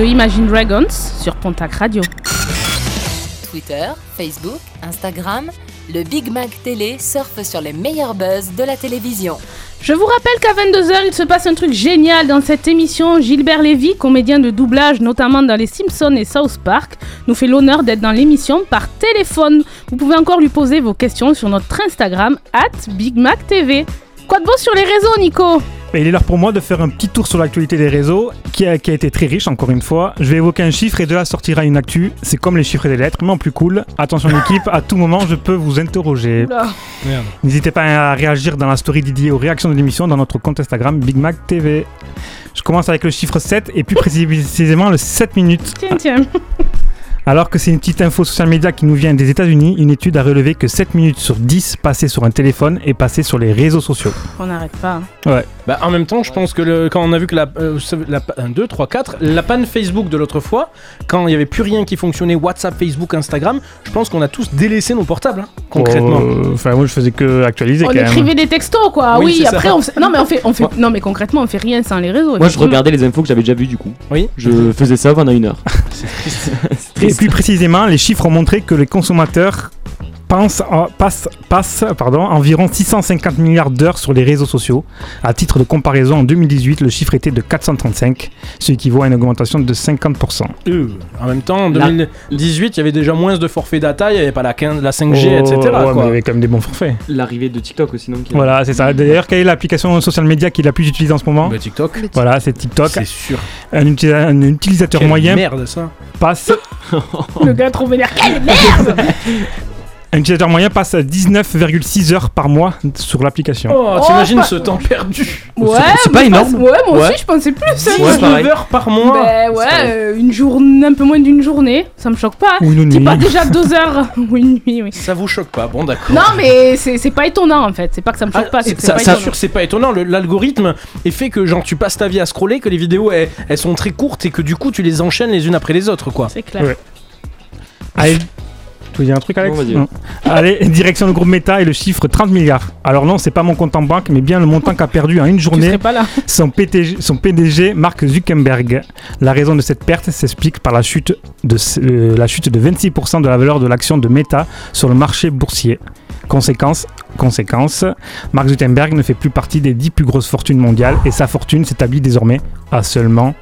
de Imagine Dragons sur Pontac Radio. Twitter, Facebook, Instagram, le Big Mac Télé surfe sur les meilleurs buzz de la télévision. Je vous rappelle qu'à 22h, il se passe un truc génial dans cette émission. Gilbert Lévy, comédien de doublage, notamment dans Les Simpsons et South Park, nous fait l'honneur d'être dans l'émission par téléphone. Vous pouvez encore lui poser vos questions sur notre Instagram, at BigMacTV. Quoi de beau sur les réseaux, Nico? Et il est l'heure pour moi de faire un petit tour sur l'actualité des réseaux, qui a, qui a été très riche encore une fois. Je vais évoquer un chiffre et de là sortira une actu. C'est comme les chiffres des lettres, mais en plus cool. Attention l'équipe, à tout moment je peux vous interroger. N'hésitez pas à réagir dans la story dédiée aux réactions de l'émission dans notre compte Instagram Big Mac TV. Je commence avec le chiffre 7 et plus précisément le 7 minutes. Tiens, tiens. Alors que c'est une petite info social media qui nous vient des États-Unis, une étude a relevé que 7 minutes sur 10 passées sur un téléphone est passées sur les réseaux sociaux. On n'arrête pas. Ouais. Bah, en même temps, je pense que le- quand on a vu que la, euh, la 1, 2, 3, 4, la panne Facebook de l'autre fois, quand il n'y avait plus rien qui fonctionnait, WhatsApp, Facebook, Instagram, je pense qu'on a tous délaissé nos portables, hein, concrètement. Euh, Enfin, moi je faisais que actualiser On quand même. écrivait des textos, quoi. Oui, Oui, après, on fait... Non, mais on fait... On fait... Non, mais concrètement, on fait rien sans les réseaux. Moi, je regardais les infos que j'avais déjà vues du coup. Oui. Je faisais ça pendant une heure. Et plus précisément, les chiffres ont montré que les consommateurs pardon, environ 650 milliards d'heures sur les réseaux sociaux. À titre de comparaison, en 2018, le chiffre était de 435, ce qui équivaut à une augmentation de 50%. Euh, en même temps, en La- 2018, il y avait déjà moins de forfaits data, il n'y avait pas la, 15 la 5G, Oh, etc. ouais, quoi. mais il y avait quand même des bons forfaits. L'arrivée de TikTok aussi, donc. Voilà, c'est ça. D'ailleurs, quelle est l'application social media qui est la plus utilisée en ce moment? Bah, TikTok. Voilà, c'est TikTok. C'est sûr. Un, utilisa- un utilisateur Quelle moyen merde, ça. passe Le gars trop vénère. Quelle merde un utilisateur moyen passe 19,6 heures par mois sur l'application. Oh, Oh, t'imagines pas- ce temps perdu Ouais, c'est pas énorme. Ouais, moi Ouais. aussi, je pensais plus. hein. 19 heures par mois Ben ouais, euh, une journée, un peu moins d'une journée, ça me choque pas. Ou une C'est nuit. pas déjà deux heures ou une nuit, oui. Ça vous choque pas, bon d'accord. Non, mais c'est c'est pas étonnant en fait. C'est pas que ça me choque Ah, pas, c'est que c'est ça, pas ça, étonnant. sûr, c'est pas étonnant. Le- L'algorithme est fait que genre tu passes ta vie à scroller, que les vidéos elles, elles sont très courtes et que du coup tu les enchaînes les unes après les autres, quoi. C'est clair. Ouais. Allez, tu veux dire un truc, Alex Non, vas-y. Non. Allez, direction le groupe Meta et le chiffre 30 milliards. Alors non, c'est pas mon compte en banque, mais bien le montant qu'a perdu en une journée serais pas là. Son, PTG son PDG Mark Zuckerberg. La raison de cette perte s'explique par la chute, de, euh, la chute de 26% de la valeur de l'action de Meta sur le marché boursier. Conséquence, conséquence, Mark Zuckerberg ne fait plus partie des 10 plus grosses fortunes mondiales et sa fortune s'établit désormais à seulement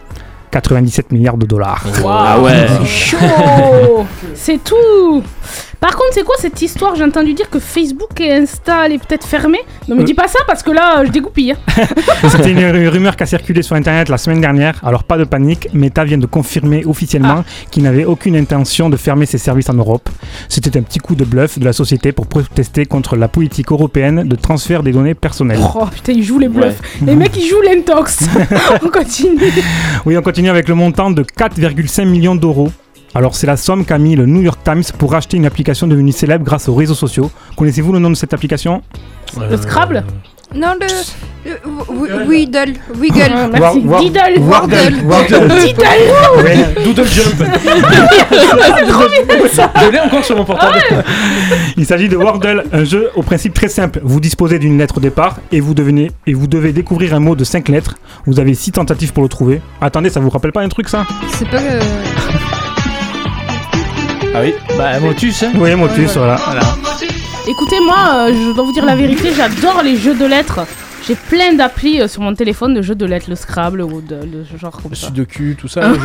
97 milliards de dollars. Waouh, C'est chaud. C'est tout Par contre, c'est quoi cette histoire J'ai entendu dire que Facebook et Insta allaient peut-être fermer. Ne me Euh. dis pas ça parce que là, je dégoupille. hein. C'était une ru- rumeur qui a circulé sur internet la semaine dernière, alors pas de panique, Meta vient de confirmer officiellement qu'il n'avait aucune intention de fermer ses services en Europe. C'était un petit coup de bluff de la société pour protester contre la politique européenne de transfert des données personnelles. Oh putain, ils jouent les bluffs. Ouais. Les mecs, ils jouent l'intox. On continue. Oui, on continue avec le montant de 4,5 millions d'euros. Alors c'est la somme qu'a mis le New York Times pour racheter une application devenue célèbre grâce aux réseaux sociaux. Connaissez-vous le nom de cette application? Le Scrabble? Non, le. le- Weedle. Wiggle. Ah, merci. Diddle. Wardle. Wardle. Diddle. Doodle Jump. C'est trop bien ça. Je l'ai encore sur mon portable. Il s'agit de Wordle, un jeu au principe très simple. Vous disposez d'une lettre au départ et vous, devenez, et vous devez découvrir un mot de 5 lettres. Vous avez 6 tentatives pour le trouver. Attendez, ça vous rappelle pas un truc ça? C'est pas. euh, Ah oui Bah, Motus, hein Oui, Motus, voilà. Écoutez, moi, euh, je dois vous dire la vérité, j'adore les jeux de lettres. J'ai plein d'applis euh, sur mon téléphone de jeux de lettres, le Scrabble ou de, de ce genre comme ça. Sudoku, tout ça. Je-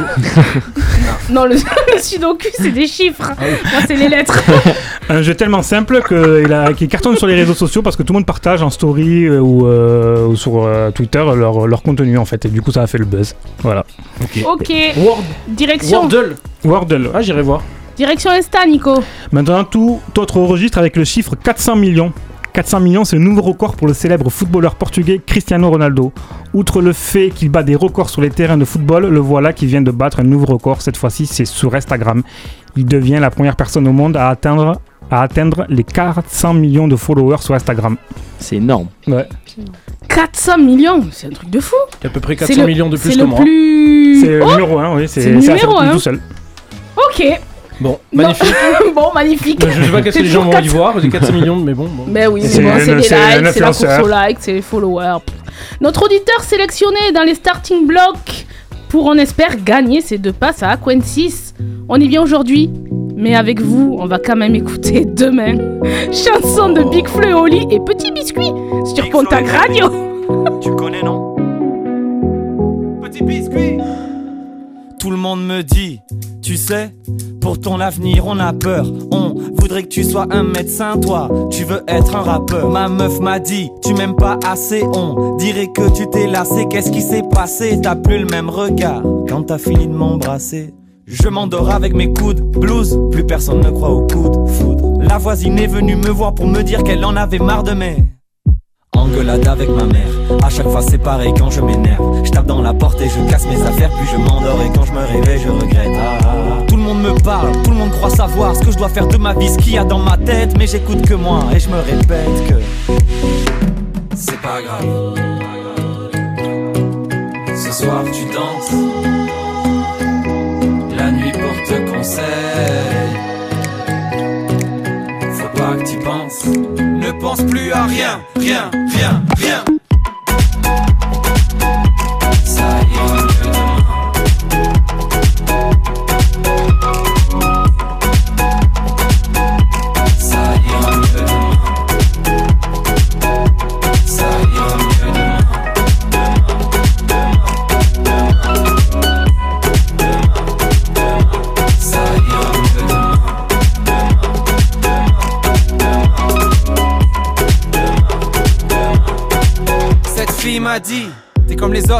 Non, le, le Sudoku, c'est des chiffres. Ah Moi, c'est les lettres. Un jeu tellement simple que il a, qui cartonne sur les réseaux sociaux parce que tout le monde partage en story euh, ou, euh, ou sur euh, Twitter leur, leur contenu en fait. Et du coup, ça a fait le buzz. Voilà. Ok. Word- Direction. Wordle. Wordle. Ah, j'irai voir. Direction Insta, Nico. Maintenant, tout autre registre avec le chiffre 400 millions. 400 millions, c'est le nouveau record pour le célèbre footballeur portugais Cristiano Ronaldo. Outre le fait qu'il bat des records sur les terrains de football, le voilà qui vient de battre un nouveau record. Cette fois-ci, c'est sur Instagram. Il devient la première personne au monde à atteindre, à atteindre les 400 millions de followers sur Instagram. C'est énorme. Ouais. 400 millions, c'est un truc de fou. Il y a à peu près C'est 400 le- millions de plus c'est que le moi. plus. C'est le Oh numéro 1, oui. C'est C'est numéro ça un. tout seul. Ok. Bon, magnifique. bon, magnifique. Je sais pas qu'est-ce que les gens vont y voir, j'ai 400 millions, mais bon. bon. Mais oui, c'est bon, les likes, c'est la course aux likes, c'est les followers. Notre auditeur sélectionné dans les starting blocks pour, on espère, gagner ses deux passes à Aquensis. On y vient aujourd'hui, mais avec vous, on va quand même écouter demain. Chanson de Big Flo et Oli et Petit Biscuit sur Pontac Radio. Tu connais, non? Petit biscuit Tout le monde me dit, tu sais, pour ton avenir on a peur. On voudrait que tu sois un médecin, toi, tu veux être un rappeur. Ma meuf m'a dit, tu m'aimes pas assez, on dirait que tu t'es lassé. Qu'est-ce qui s'est passé? T'as plus le même regard quand t'as fini de m'embrasser. Je m'endors avec mes coudes, blues, plus personne ne croit au coup de foudre. La voisine est venue me voir pour me dire qu'elle en avait marre de mes Engueulade avec ma mère, à chaque fois c'est pareil quand je m'énerve. Je tape dans la porte et je casse mes affaires, puis je m'endors et quand je me réveille je regrette. Ah, ah, ah. Tout le monde me parle, tout le monde croit savoir ce que je dois faire de ma vie, ce qu'il y a dans ma tête, mais j'écoute que moi et je me répète que c'est pas grave. Ce soir tu danses, la nuit porte conseil. Faut pas que tu penses, pense plus à rien, rien, rien, rien.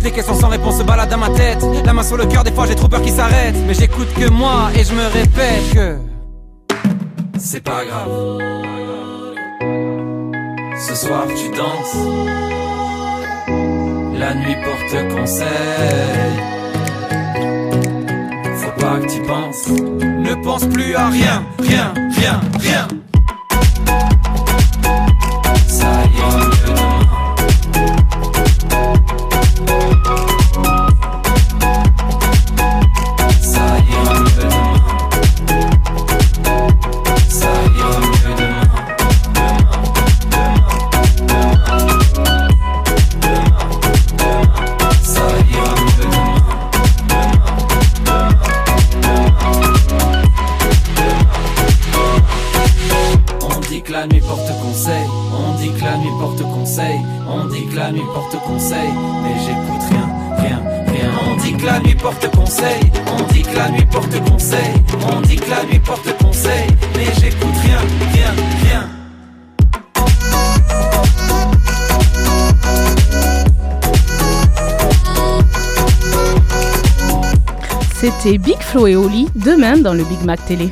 Toutes les questions sans réponse se baladent dans ma tête. La main sur le cœur, des fois j'ai trop peur qu'ils s'arrêtent. Mais j'écoute que moi et je me répète que c'est pas grave. Ce soir tu danses. La nuit porte conseil. Faut pas que tu penses. Ne pense plus à rien, rien, rien, rien. C'était Big Flo et Oli demain dans le Big Mac Télé.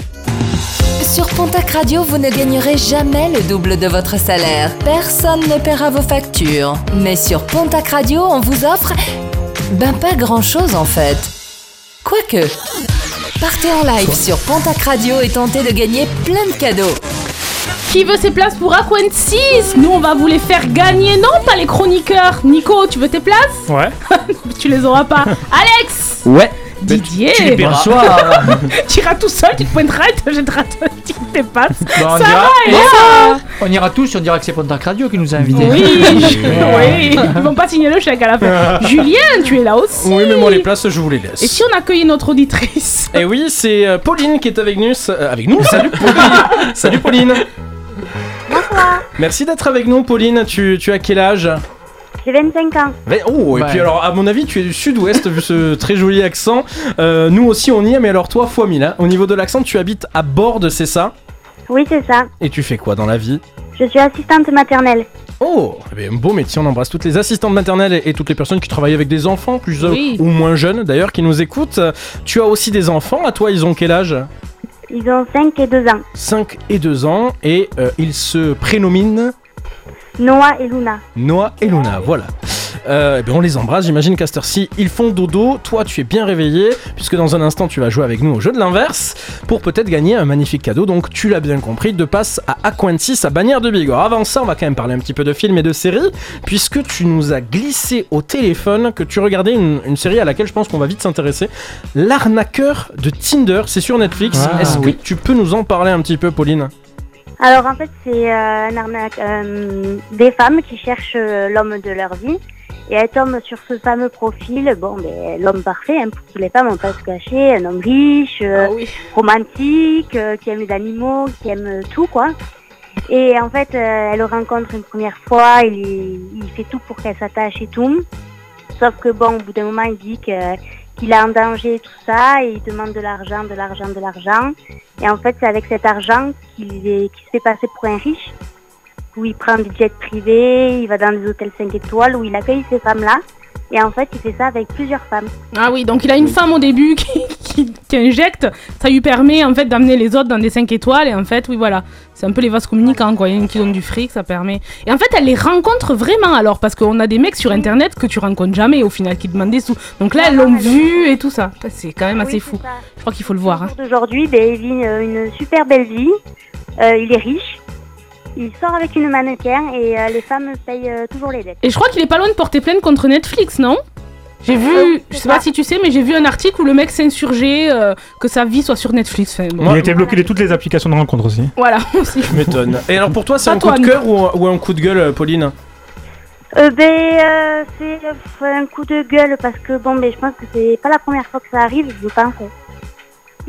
Sur Pontac Radio, vous ne gagnerez jamais le double de votre salaire. Personne ne paiera vos factures. Mais sur Pontac Radio, on vous offre... Ben pas grand-chose en fait. Quoique. Partez en live sur Pontac Radio et tentez de gagner plein de cadeaux. Qui veut ses places pour Aquan 6 Nous, on va vous les faire gagner, non Pas les chroniqueurs. Nico, tu veux tes places? Ouais. Tu les auras pas. Alex? Ouais. Didier tu les. Bonsoir. Tu iras tout seul, tu te pointeras et te jetteras tes passes. Bon, on, Sarah ira, est là on ira tous, on dira que c'est Pontac Radio qui nous a invités. Oui, oui, ils vont pas signer le chèque à la fin. Julien, tu es là aussi. Oui, mais moi les places, je vous les laisse. Et si on accueille notre auditrice Et oui, c'est euh, Pauline qui est avec nous. euh, avec nous Salut Pauline Salut Pauline Merci d'être avec nous, Pauline. Tu, tu as quel âge? J'ai 25 ans. Oh, et Ouais. puis alors, à mon avis, tu es du sud-ouest, vu ce très joli accent. Euh, nous aussi, on y est, mais alors toi, fois hein. Au niveau de l'accent, tu habites à Borde, c'est ça? Oui, c'est ça. Et tu fais quoi dans la vie? Je suis assistante maternelle. Oh, eh bien, beau métier, on embrasse toutes les assistantes maternelles et, et toutes les personnes qui travaillent avec des enfants, plus euh, Oui. ou moins jeunes d'ailleurs, qui nous écoutent. Tu as aussi des enfants, à toi, ils ont quel âge? Ils ont 5 et 2 ans. 5 et 2 ans, et euh, ils se prénominent Noah et Luna. Noah et Luna, voilà. Euh, eh bien, on les embrasse, j'imagine qu'à cette heure-ci, ils font dodo. Toi, tu es bien réveillé, puisque dans un instant, tu vas jouer avec nous au jeu de l'inverse, pour peut-être gagner un magnifique cadeau. Donc, tu l'as bien compris, de passe à Aquantis à Bagnères de Bigorre. Avant ça, on va quand même parler un petit peu de films et de séries, puisque tu nous as glissé au téléphone que tu regardais une, une série à laquelle je pense qu'on va vite s'intéresser. L'arnaqueur de Tinder, c'est sur Netflix. Ah, Est-ce oui. que tu peux nous en parler un petit peu, Pauline? Alors en fait, c'est euh, un arnaque, euh, des femmes qui cherchent euh, l'homme de leur vie. Et elles tombent sur ce fameux profil, bon, ben, l'homme parfait, hein, pour que les femmes, on pas se cacher, un homme riche, euh, romantique, qui aime les animaux, qui aime tout, quoi. Et en fait, elle le rencontre une première fois, il, il fait tout pour qu'elle s'attache et tout. Sauf que bon, au bout d'un moment, il dit que qu'il est en danger tout ça, et il demande de l'argent, de l'argent, de l'argent. Et en fait, c'est avec cet argent qu'il se fait passer pour un riche, où il prend des jets privés, il va dans des hôtels 5 étoiles, où il accueille ces femmes-là. Et en fait, il fait ça avec plusieurs femmes. Ah oui, donc il a une femme au début qui, qui, qui injecte, ça lui permet en fait d'amener les autres dans des 5 étoiles et en fait, oui voilà, c'est un peu les vases communicants quoi, il y en a une qui donne du fric, ça permet. Et en fait, elle les rencontre vraiment alors parce qu'on a des mecs sur internet que tu rencontres jamais au final qui demandent des sous. Donc là, elles l'ont vu et tout ça. C'est quand même assez Oui, fou. ça. Je crois qu'il faut le voir. hein. D'aujourd'hui, ben, il vit euh, une super belle vie. Euh, il est riche. Il sort avec une mannequin et euh, les femmes payent euh, toujours les dettes. Et je crois qu'il est pas loin de porter plainte contre Netflix, non? J'ai vu, je sais pas si tu sais, mais j'ai vu un article où le mec s'insurgeait euh, que sa vie soit sur Netflix. Enfin, bon. Il a été bloqué de toutes les applications de rencontre aussi. Voilà, aussi. Je m'étonne. Et alors pour toi, c'est Pas un toi, coup de cœur ou, un- ou un coup de gueule, euh, Pauline? Euh, ben, euh, c'est euh, un coup de gueule parce que bon, ben, je pense que c'est pas la première fois que ça arrive, je pense.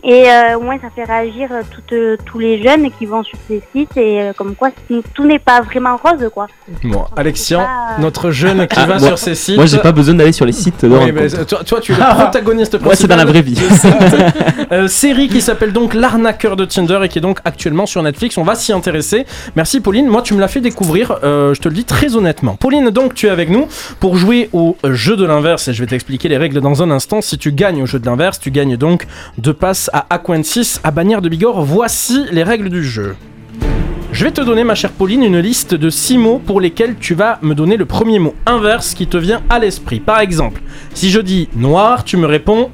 Et euh, au moins, ça fait réagir euh, toutes, euh, tous les jeunes qui vont sur ces sites et euh, comme quoi tout n'est pas vraiment rose, quoi. Bon, Alexian, pas- notre jeune qui Ah, va moi- sur ces sites. Moi, j'ai pas besoin d'aller sur les sites de Oui, mais toi, toi, tu es le protagoniste principal. Ouais, c'est dans la vraie vie. euh, série qui s'appelle donc L'arnaqueur de Tinder et qui est donc actuellement sur Netflix. On va s'y intéresser. Merci Pauline. Moi, tu me l'as fait découvrir. euh, je te le dis très honnêtement. Pauline, donc, tu es avec nous pour jouer au jeu de l'inverse et je vais t'expliquer les règles dans un instant. Si tu gagnes au jeu de l'inverse, tu gagnes donc deux passes à Aquensis à Bagnères de Bigorre. Voici les règles du jeu. Je vais te donner, ma chère Pauline, une liste de 6 mots pour lesquels tu vas me donner le premier mot inverse qui te vient à l'esprit. Par exemple, si je dis noir, tu me réponds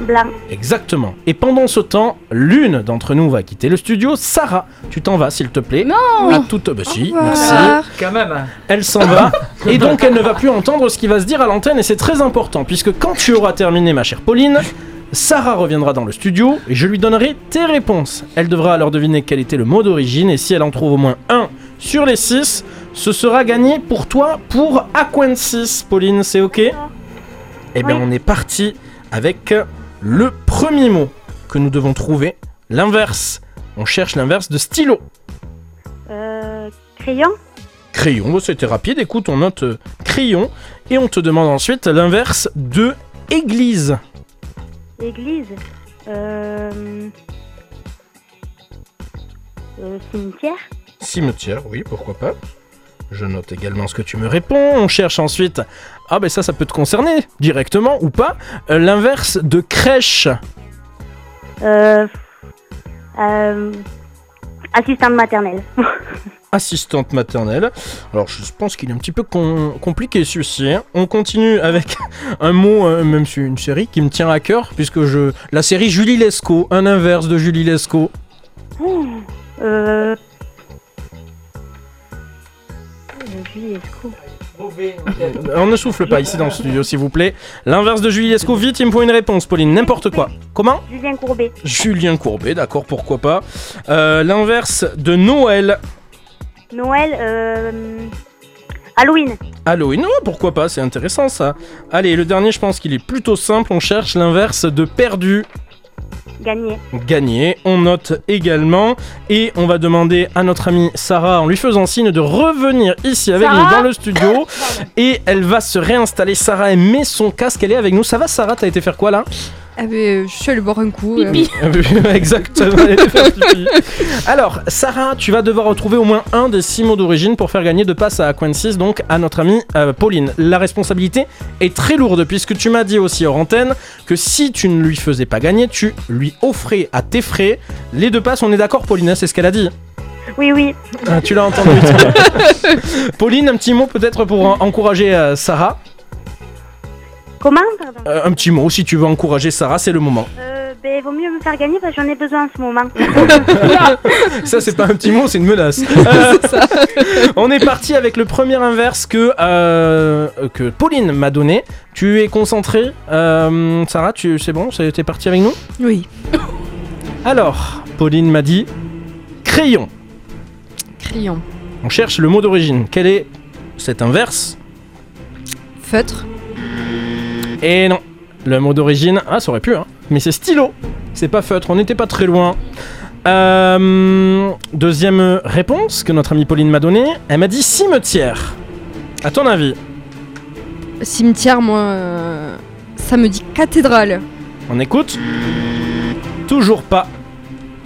Blanc. exactement. Et pendant ce temps, l'une d'entre nous va quitter le studio. Sarah, tu t'en vas, s'il te plaît. Non À toute... Bah si, merci. Quand même. Elle s'en va. Et donc, elle ne va plus entendre ce qui va se dire à l'antenne. Et c'est très important, puisque quand tu auras terminé, ma chère Pauline, Sarah reviendra dans le studio et je lui donnerai tes réponses. Elle devra alors deviner quel était le mot d'origine. Et si elle en trouve au moins un sur les six, ce sera gagné pour toi pour Aquensis. Pauline, c'est ok? Eh bien, on est parti avec le premier mot que nous devons trouver. L'inverse. On cherche l'inverse de stylo. Euh, crayon? Crayon, bah, c'était rapide. Écoute, on note euh, crayon et on te demande ensuite l'inverse de église. Église. Euh, euh, cimetière. Cimetière, oui, pourquoi pas. Je note également ce que tu me réponds. On cherche ensuite. Ah, ben ça, ça peut te concerner directement ou pas. Euh, l'inverse de crèche. Euh, euh, assistante maternelle. Assistante maternelle. Alors, je pense qu'il est un petit peu com- compliqué celui-ci. hein. On continue avec un mot, euh, même sur une série qui me tient à cœur, puisque je. La série Julie Lescaut, un inverse de Julie Lescaut. euh, Julie Lescaut. On ne souffle pas ici dans le studio, s'il vous plaît. L'inverse de Julie Lescaut, vite, il me faut une réponse, Pauline. N'importe quoi. Comment? Julien Courbet. Julien Courbet, d'accord, pourquoi pas. Euh, L'inverse de Noël. Noël, euh, Halloween. Halloween, oh, pourquoi pas, c'est intéressant ça. Allez, le dernier, je pense qu'il est plutôt simple. On cherche l'inverse de perdu. Gagné. Gagné, on note également. Et on va demander à notre amie Sarah, en lui faisant signe de revenir ici avec Sarah nous dans le studio. et elle va se réinstaller. Sarah, elle met son casque, elle est avec nous. Ça va, Sarah? T'as été faire quoi là? Ah, mais, je suis allée boire un coup. euh, Exactement. elle était faire pipi. Alors, Sarah, tu vas devoir retrouver au moins un des six mots d'origine pour faire gagner de passe à Aquensis, donc à notre amie euh, Pauline. La responsabilité est très lourde puisque tu m'as dit aussi hors antenne que si tu ne lui faisais pas gagner, tu lui offrais à tes frais les deux passes. On est d'accord, Pauline, hein, c'est ce qu'elle a dit. Oui, oui. Ah, tu l'as entendu. Pauline, un petit mot peut-être pour en- encourager euh, Sarah. Comment, pardon Euh, un petit mot si tu veux encourager Sarah, c'est le moment. euh, ben, Vaut mieux me faire gagner parce que j'en ai besoin en ce moment. Ça, c'est pas un petit mot, c'est une menace. Euh, on est parti avec le premier inverse que, euh, que Pauline m'a donné. Tu es concentré, euh, Sarah, tu, c'est bon, c'est- t'es parti avec nous? Oui. Alors, Pauline m'a dit crayon. Crayon. On cherche le mot d'origine. Quel est cet inverse? Feutre. Et non, le mot d'origine, ah ça aurait pu, hein. mais c'est stylo. C'est pas feutre, on n'était pas très loin. Euh, deuxième réponse que notre amie Pauline m'a donnée, elle m'a dit cimetière. À ton avis? Cimetière, moi, euh, ça me dit cathédrale. On écoute Toujours pas.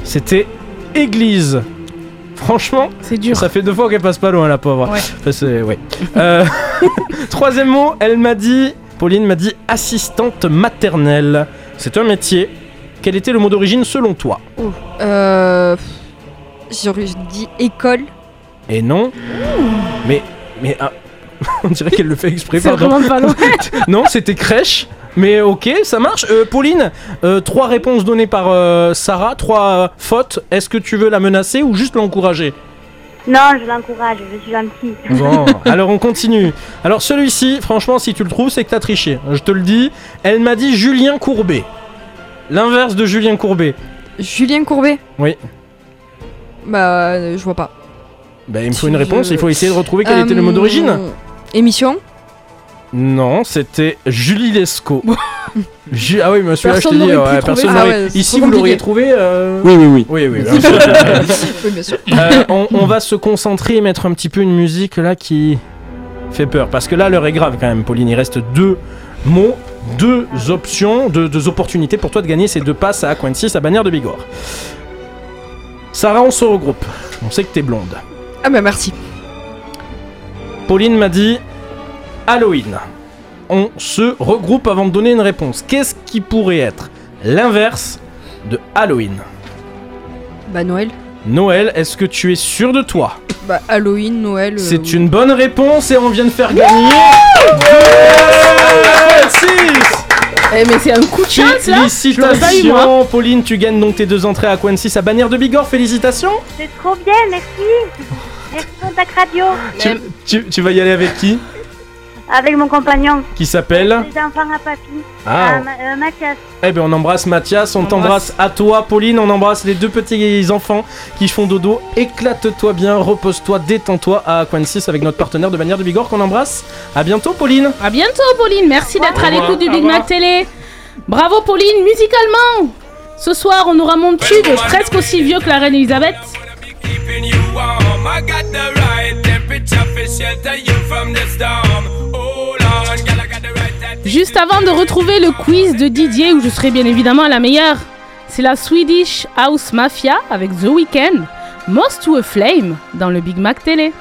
C'était église. Franchement, c'est dur. Ça fait deux fois qu'elle passe pas loin, la pauvre. Ouais. Enfin, c'est- ouais. Euh, troisième mot, elle m'a dit, Pauline m'a dit assistante maternelle. C'est un métier. Quel était le mot d'origine selon toi Oh. Euh, J'aurais dit école. Et non. Mais, mais ah, on dirait qu'elle le fait exprès. C'est pardon. vraiment pas loin. non, c'était crèche. Mais ok, ça marche. Euh, Pauline, euh, trois réponses données par euh, Sarah, trois euh, fautes. Est-ce que tu veux la menacer ou juste l'encourager? Non, je l'encourage, je suis gentil. Bon, alors on continue. Alors celui-ci, franchement, si tu le trouves, c'est que t'as triché. Je te le dis. Elle m'a dit Julien Courbet. L'inverse de Julien Courbet. Julien Courbet? Oui. Bah, euh, je vois pas. Bah, il me faut une réponse. Il faut essayer de retrouver quel était le Euh, mot d'origine. Émission. Non, c'était Julie Lescaut. Ju- ah oui, monsieur, là, je te Personne dis, n'aurait pu ouais, trouver personne n'aurait- Ah ouais, c'est Ici, trop vous l'auriez compliqué. trouvé euh, Oui, oui, oui. Oui, oui, bien sûr. Oui, bien sûr. Euh, on, on va se concentrer et mettre un petit peu une musique là qui fait peur. Parce que là, l'heure est grave quand même, Pauline. Il reste deux mots, deux options, deux, deux opportunités pour toi de gagner ces deux passes à Aquensis à Bannière de Bigorre. Sarah, on se regroupe. On sait que t'es blonde. Ah bah merci. Pauline m'a dit Halloween. On se regroupe avant de donner une réponse. Qu'est-ce qui pourrait être l'inverse de Halloween? Bah Noël. Noël, est-ce que tu es sûr de toi? Bah Halloween, Noël. euh, C'est une bonne réponse et on vient de faire gagner. Eh, mais c'est un coup de chance là Je l'aurais pas eu, moi. Félicitations, Pauline, tu gagnes donc tes deux entrées à Quensis à Bannière de Bigorre. Félicitations. C'est trop bien, merci. Merci Contact Radio. Tu, tu- tu vas y aller avec qui? Avec mon compagnon. Qui s'appelle Les enfants à papy. Ah. Euh, euh, Mathias. Eh ben on embrasse Mathias, on t'embrasse à toi Pauline, on embrasse les deux petits enfants qui font dodo. Éclate-toi bien, repose-toi, détends-toi à Aquensis avec notre partenaire de Bannière de Bigorre qu'on embrasse. À bientôt Pauline. À bientôt, Pauline. Merci d'être à l'écoute du Big. Mac Télé. Bravo, Pauline, musicalement. Ce soir, on aura mon tube, presque aussi vieux que la reine Elisabeth. warm. I got the right temperature for shelter you from the storm. Juste avant de retrouver le quiz de Didier, où je serai bien évidemment la meilleure, c'est la Swedish House Mafia avec The Weeknd, Most to a Flame dans le Big Mac Télé.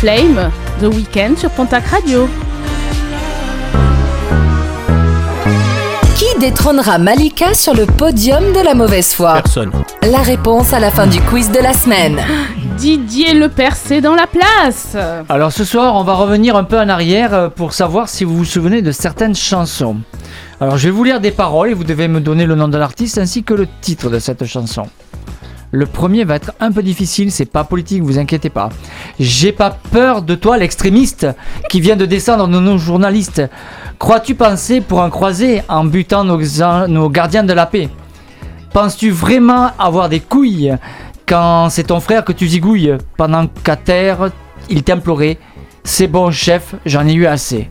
Flame, The Weeknd sur Pontac Radio. Qui détrônera Malika sur le podium de la mauvaise foi Personne. La réponse à la fin du quiz de la semaine. Didier Le Percé dans la place. Alors ce soir, on va revenir un peu en arrière euh, pour savoir si vous vous souvenez de certaines chansons. Alors je vais vous lire des paroles et vous devez me donner le nom de l'artiste ainsi que le titre de cette chanson. Le premier va être un peu difficile, c'est pas politique, vous inquiétez pas. J'ai pas peur de toi, l'extrémiste, qui vient de descendre de nos journalistes. Crois-tu penser pour un croisé en butant nos, nos gardiens de la paix? Penses-tu vraiment avoir des couilles quand c'est ton frère que tu zigouilles? Pendant qu'à terre il t'implorait C'est bon, chef, j'en ai eu assez.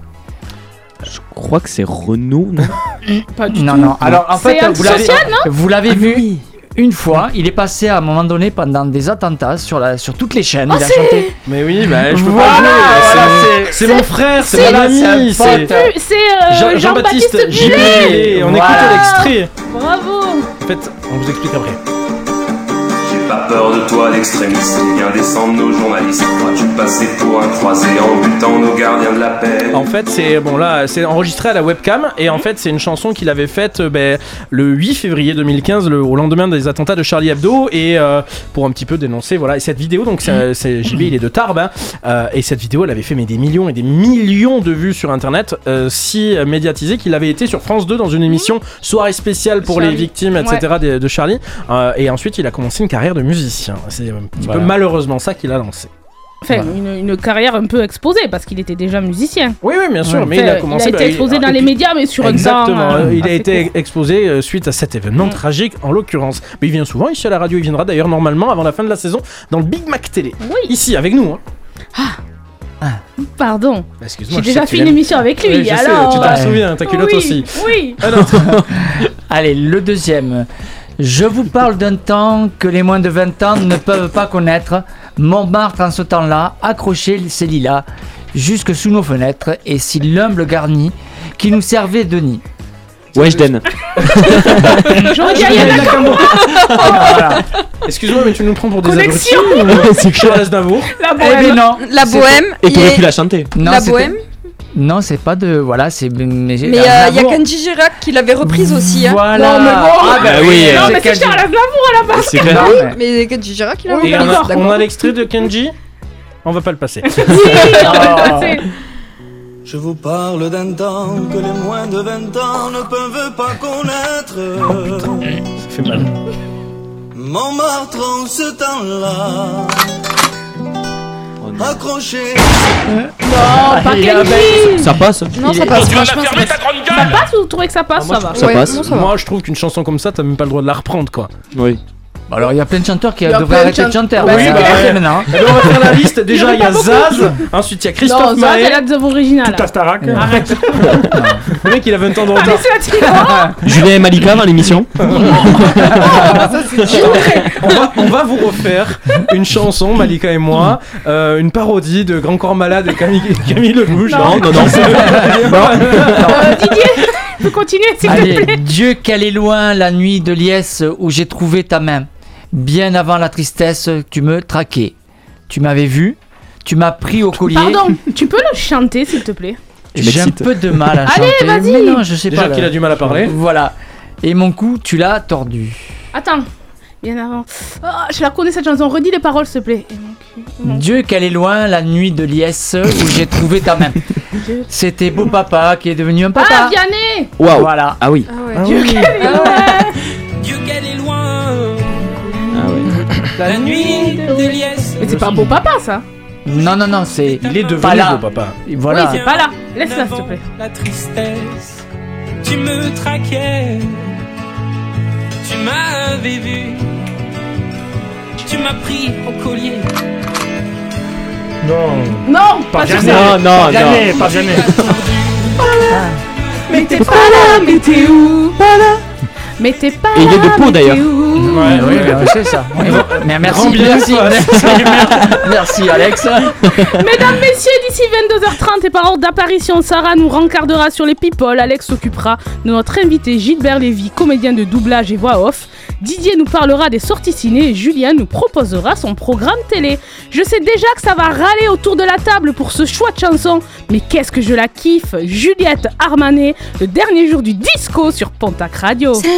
Je crois que c'est Renault, non? Pas du non, tout. non. Alors en fait, C'est vous l'avez, antisocial, non? vous l'avez vu une fois. Il est passé à un moment donné pendant des attentats sur, la, sur toutes les chaînes. Oh, il a chanté. Mais oui, bah, je peux Voilà, pas jouer. voilà, c'est- mon frère, c'est mon ami. c'est euh, Jean- Jean-Baptiste Gillet. Gillet. On Voilà. écoute l'extrait. Bravo. En fait, on vous explique après. J'ai pas peur de toi, l'extrémiste. Viens descendre nos journalistes. Crois-tu passer pour un croisé en butant nos gardiens de la paix? En fait, c'est bon là, c'est enregistré à la webcam et en fait, c'est une chanson qu'il avait faite euh, ben, le 8 février 2015, le, au lendemain des attentats de Charlie Hebdo et euh, pour un petit peu dénoncer voilà. Et cette vidéo, donc c'est c'est- JB, il est de Tarbes hein, euh, et cette vidéo, elle avait fait mais des millions et des millions de vues sur Internet, euh, si euh, médiatisée qu'il avait été sur France 2 dans une émission soirée spéciale pour les victimes, etc. de, de Charlie. Euh, et ensuite, il a commencé une carrière de musicien. C'est un petit Voilà. peu malheureusement ça qu'il a lancé. Enfin, une, une carrière un peu exposée parce qu'il était déjà musicien. Oui, oui, bien sûr, Ouais. mais il a commencé. Il a bah, été exposé dans et les médias, mais sur Exactement, un temps. euh, euh, il a été court. exposé euh, suite à cet événement tragique en l'occurrence. Mais il vient souvent ici à la radio, il viendra d'ailleurs normalement avant la fin de la saison dans le Big Mac Télé. Ici avec nous. hein. Pardon. Excuse-moi, J'ai déjà fait une émission avec lui, Oui, je sais, tu t'en euh, souviens, ta culotte oui, aussi. Oui. Alors, Allez, le deuxième. Je vous parle d'un temps que les moins de 20 ans ne peuvent pas connaître. Montmartre en ce temps-là accrochait ses lilas jusque sous nos fenêtres et si l'humble garni qui nous servait de nid. Weshden. Voilà. Excuse-moi, mais tu nous prends pour des abrutis C'est Charles Aznavour La Eh bohème. non. La bohème. Et pu la chanter. Non, La c'était- bohème. Non, c'est pas de. Voilà, c'est. Mais euh, il y a Kenji Girac qui l'avait reprise aussi. Hein. Voilà. Non, mais bon. Ah, bah Ah oui, oui, Non, mais c'est. Charles Aznavour à la base. Oui, mais- Kenji Girac il a reprise. a, on a l'extrait de Kenji On va pas le passer. Oui, on va le passer. Je vous parle d'un temps que les moins de 20 ans ne peuvent pas connaître. Ça fait mal. Montmartre en ce temps-là. Accroché. Non, pas Il a- Kenji. Ça passe Non, ça passe. Franchement, ça passe. Ça passe ou vous trouvez que ça passe Ça va. Ça Ouais, passe. non, ça va. Moi, je trouve qu'une chanson comme ça, t'as même pas le droit de la reprendre, quoi. Oui. Bah Alors, il y a plein de chanteurs qui devraient de arrêter de chante- chanter. Bah, on c'est va clair. arrêter maintenant. Et ben, on va faire la liste. Déjà, il y a beaucoup. Zaz. Ensuite, il y a Christophe Non, ça, c'est Maé. la deuxième originale. Tout à. Arrête. Le mec, il a 20 ans de Allez, retard. c'est. Julien et Malika dans l'émission. Ça, c'est dur. on, va, on va vous refaire une chanson, Malika et moi, euh, une parodie de Grand Corps Malade et Camille, Camille Lelouch. Non, non, non. Euh, Didier, tu peux continuer, s'il te plaît. Dieu qu'elle est loin la nuit de liesse où j'ai trouvé ta main. Bien avant la tristesse, tu me traquais. Tu m'avais vu, tu m'as pris au collier. Pardon, tu peux le chanter, s'il te plaît? J'ai un peu de mal à Allez, chanter. vas-y. Mais non, je sais Déjà pas. qu'il a du mal à parler. Voilà. Et mon cou, tu l'as tordu. Attends, bien avant. Oh, je la connais cette chanson, redis les paroles, s'il te plaît. Dieu qu'elle est loin la nuit de liesse où j'ai trouvé ta main. C'était beau papa qui est devenu un Ah, papa. Vianney Waouh. Voilà. Ah oui. Ah ouais. Ah Dieu oui. Ouais. La nuit de liesse. Mais c'est pas beau papa, ça Non, non, non, c'est. Il est devenu Pas là. beau papa. Et Voilà. Oui, c'est pas là. Laisse-la, s'il te plaît. La tristesse, tu me traquais. Tu m'avais vu. Tu m'as pris au collier. Non. Non, pas, Pas jamais. Non, non, jamais, non. pas jamais. Mais t'es pas là, mais t'es où? Pas là. Mais t'es pas Et il est de peau, d'ailleurs. Ouais, oui, ça. Mais merci, merci, merci, merci, Alex. Mesdames, messieurs, d'ici 22h30 et par ordre d'apparition, Sarah nous rencardera sur les people, Alex s'occupera de notre invité Gilbert Lévy, comédien de doublage et voix off. Didier nous parlera des sorties ciné et Julien nous proposera son programme télé. Je sais déjà que ça va râler autour de la table pour ce choix de chanson, mais qu'est-ce que je la kiffe Juliette Armanet, le dernier jour du disco sur Pontac Radio. C'est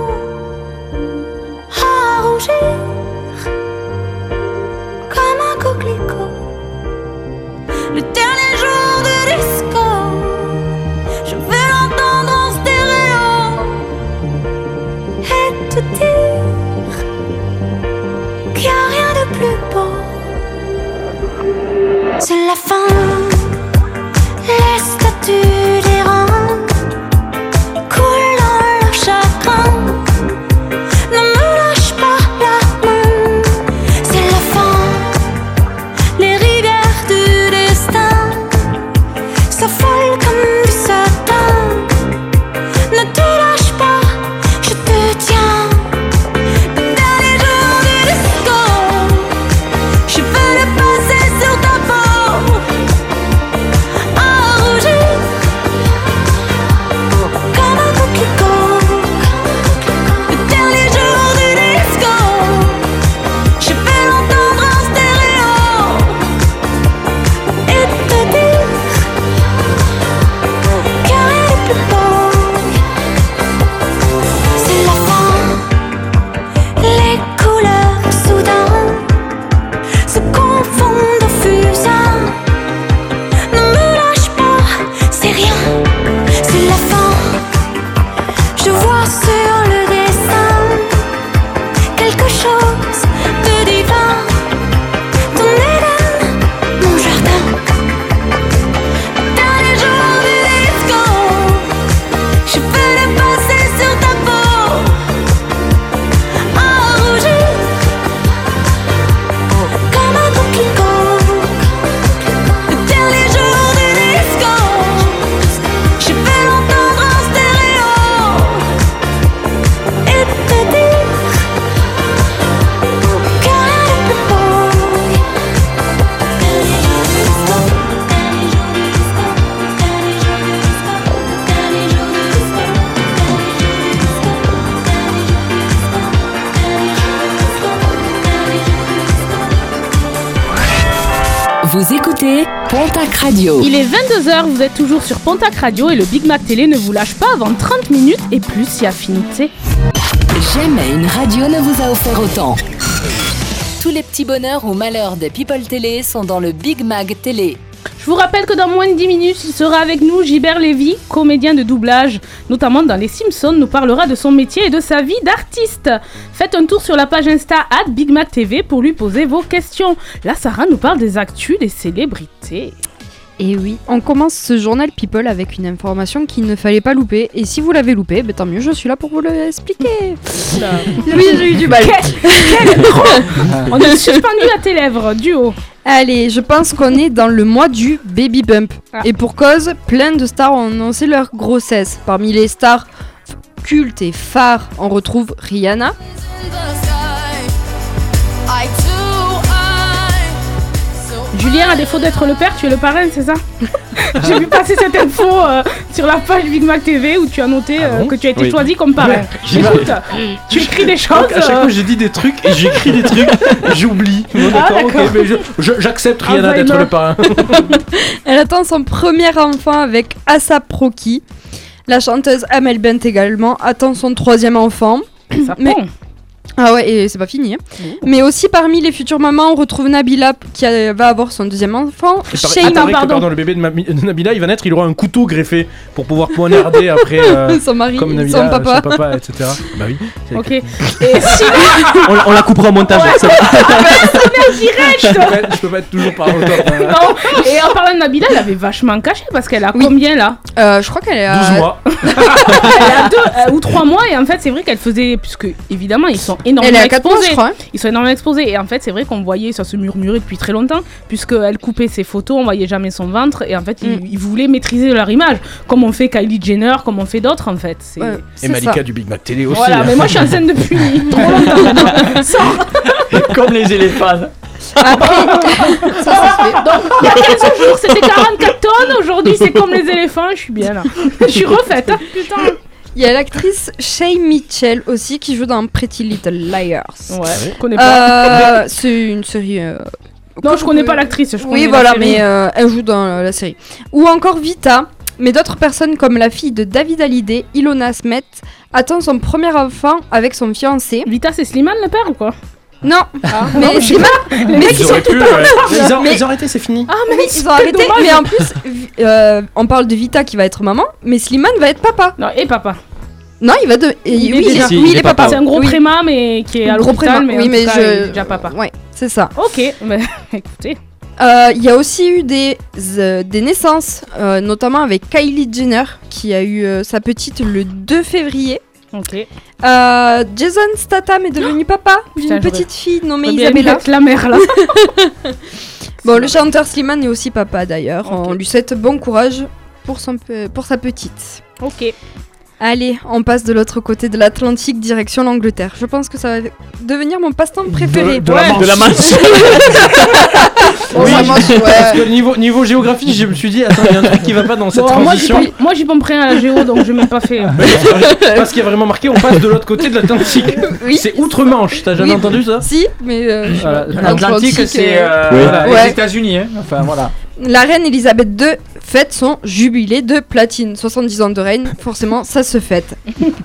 comme un coquelicot. Le dernier jour de disco, je vais l'entendre en stéréo et te dire qu'il n'y a rien de plus beau. C'est la fin, les statues écoutez Pontac Radio. Il est 22h, vous êtes toujours sur Pontac Radio et le Big Mac Télé ne vous lâche pas avant 30 minutes et plus si affinité. Jamais une radio ne vous a offert autant. Tous les petits bonheurs ou malheurs des People Télé sont dans le Big Mag Télé. Je vous rappelle que dans moins de 10 minutes, il sera avec nous Gilbert Lévy, comédien de doublage, notamment dans Les Simpsons, nous parlera de son métier et de sa vie d'artiste. Faites un tour sur la page Insta at Big Mac TV pour lui poser vos questions. Là, Sarah nous parle des actus des célébrités. Et oui, on commence ce journal People avec une information qu'il ne fallait pas louper. Et si vous l'avez loupé, ben tant mieux, je suis là pour vous l'expliquer. Oui, j'ai eu du mal. On est suspendu à tes lèvres, du haut. Allez, je pense qu'on est dans le mois du baby bump. Et pour cause, plein de stars ont annoncé leur grossesse. Parmi les stars cultes et phares, on retrouve Rihanna, Julien, à défaut d'être le père, tu es le parrain, c'est ça J'ai vu passer cette info euh, sur la page Big Mac TV où tu as noté euh, que tu as été Oui. choisi comme parrain. Ouais. Écoute, tu écris des choses. Donc, à chaque euh, fois, j'ai dit des trucs et j'écris des trucs, j'oublie. Bon, Ah, d'accord, ok, d'accord. mais je- je- j'accepte Rihanna d'être le parrain. Elle attend son premier enfant avec ASAP Rocky. La chanteuse Amel Bent également attend son troisième enfant. Mais... Ah ouais, et c'est pas fini. hein. Mais aussi parmi les futures mamans, on retrouve Nabila qui a- va avoir son deuxième enfant. Shayna, il paraît que, pardon. pardon, le bébé de, Mami- de Nabila, il va naître, il aura un couteau greffé pour pouvoir poignarder après. euh, Son mari, comme son Nabila, papa. etc. Bah oui. Ok. Et si on, on la coupera au montage. Ouais. ça va. je, peux pas, être- je peux pas être toujours par hein. Non. Et en parlant de Nabila, elle avait vachement caché parce qu'elle a combien là? Euh, Je crois qu'elle est à 12 mois. Elle a deux euh, ou trois mois et en fait c'est vrai qu'elle faisait puisque évidemment ils sont énormément Elle est à je crois, hein. Ils sont énormément exposés et en fait c'est vrai qu'on voyait ça se murmurait depuis très longtemps puisque elle coupait ses photos, on voyait jamais son ventre et en fait Mm. ils, ils voulaient maîtriser leur image comme on fait Kylie Jenner, comme on fait d'autres en fait. C'est Et Malika du Big Mac Télé aussi. Voilà, hein. mais moi je suis enceinte depuis trop longtemps. Sors. Comme les éléphants. Ça, ça se fait. Donc, il y a 15 jours, c'était 44 tonnes. Aujourd'hui, c'est comme les éléphants. Je suis bien là. Je suis refaite. hein. Putain. Il y a l'actrice Shay Mitchell aussi qui joue dans Pretty Little Liars. Ouais, je connais pas. Euh, c'est une série. euh, Non, je connais pas l'actrice. Oui, voilà, mais euh, elle joue dans euh, la série. Ou encore Vita, mais d'autres personnes comme la fille de David Hallyday, Ilona Smet, attend son premier enfant avec son fiancé. Vita, c'est Slimane le père ou quoi? Non, Ah, non, mais pas. Les mecs, ils ils auraient pu, ouais. Ils ont, Mais- ils ont arrêté, c'est fini. Ah, mais Oui, ils ont arrêté, dommage. mais en plus, euh, on parle de Vita qui va être maman, mais Slimane va être papa. Non, et papa. Non, il va de. et- Il est oui, déjà- il est- oui, il est papa. C'est un gros Oui. préma, mais qui est à Gros l'hôpital. préma, Mais oui, en mais tout cas, je- il est déjà papa. Ouais, c'est ça. Ok, mais écoutez. Euh, Il y a aussi eu des, euh, des naissances, euh, notamment avec Kylie Jenner, qui a eu euh, sa petite le 2 février. Ok. Euh, Jason Statham est devenu papa d'une petite fille nommée bien Isabella. la mère là. Bon, le chanteur Slimane est aussi papa d'ailleurs. On lui souhaite bon courage pour, son pour sa petite. Ok. Allez, on passe de l'autre côté de l'Atlantique, direction l'Angleterre. Je pense que ça va devenir mon passe-temps préféré. de la Manche. De la Manche. Oh, la Manche, ouais. Parce que niveau, niveau géographie, je me suis dit, attends, il y a un truc qui va pas dans cette Bon, moi, j'y transition. moi, j'y pompe rien à la géo, donc je n'ai même pas fait. Parce qu'il y a vraiment marqué, on passe de l'autre côté de l'Atlantique. C'est outre-Manche, t'as jamais Oui. entendu ça? Si, mais euh, Voilà, l'Atlantique, c'est euh, euh, Oui. voilà, Ouais. les États-Unis. hein. Enfin, voilà. La reine Elisabeth II fête son jubilé de platine. 70 ans de règne, forcément, ça se fête.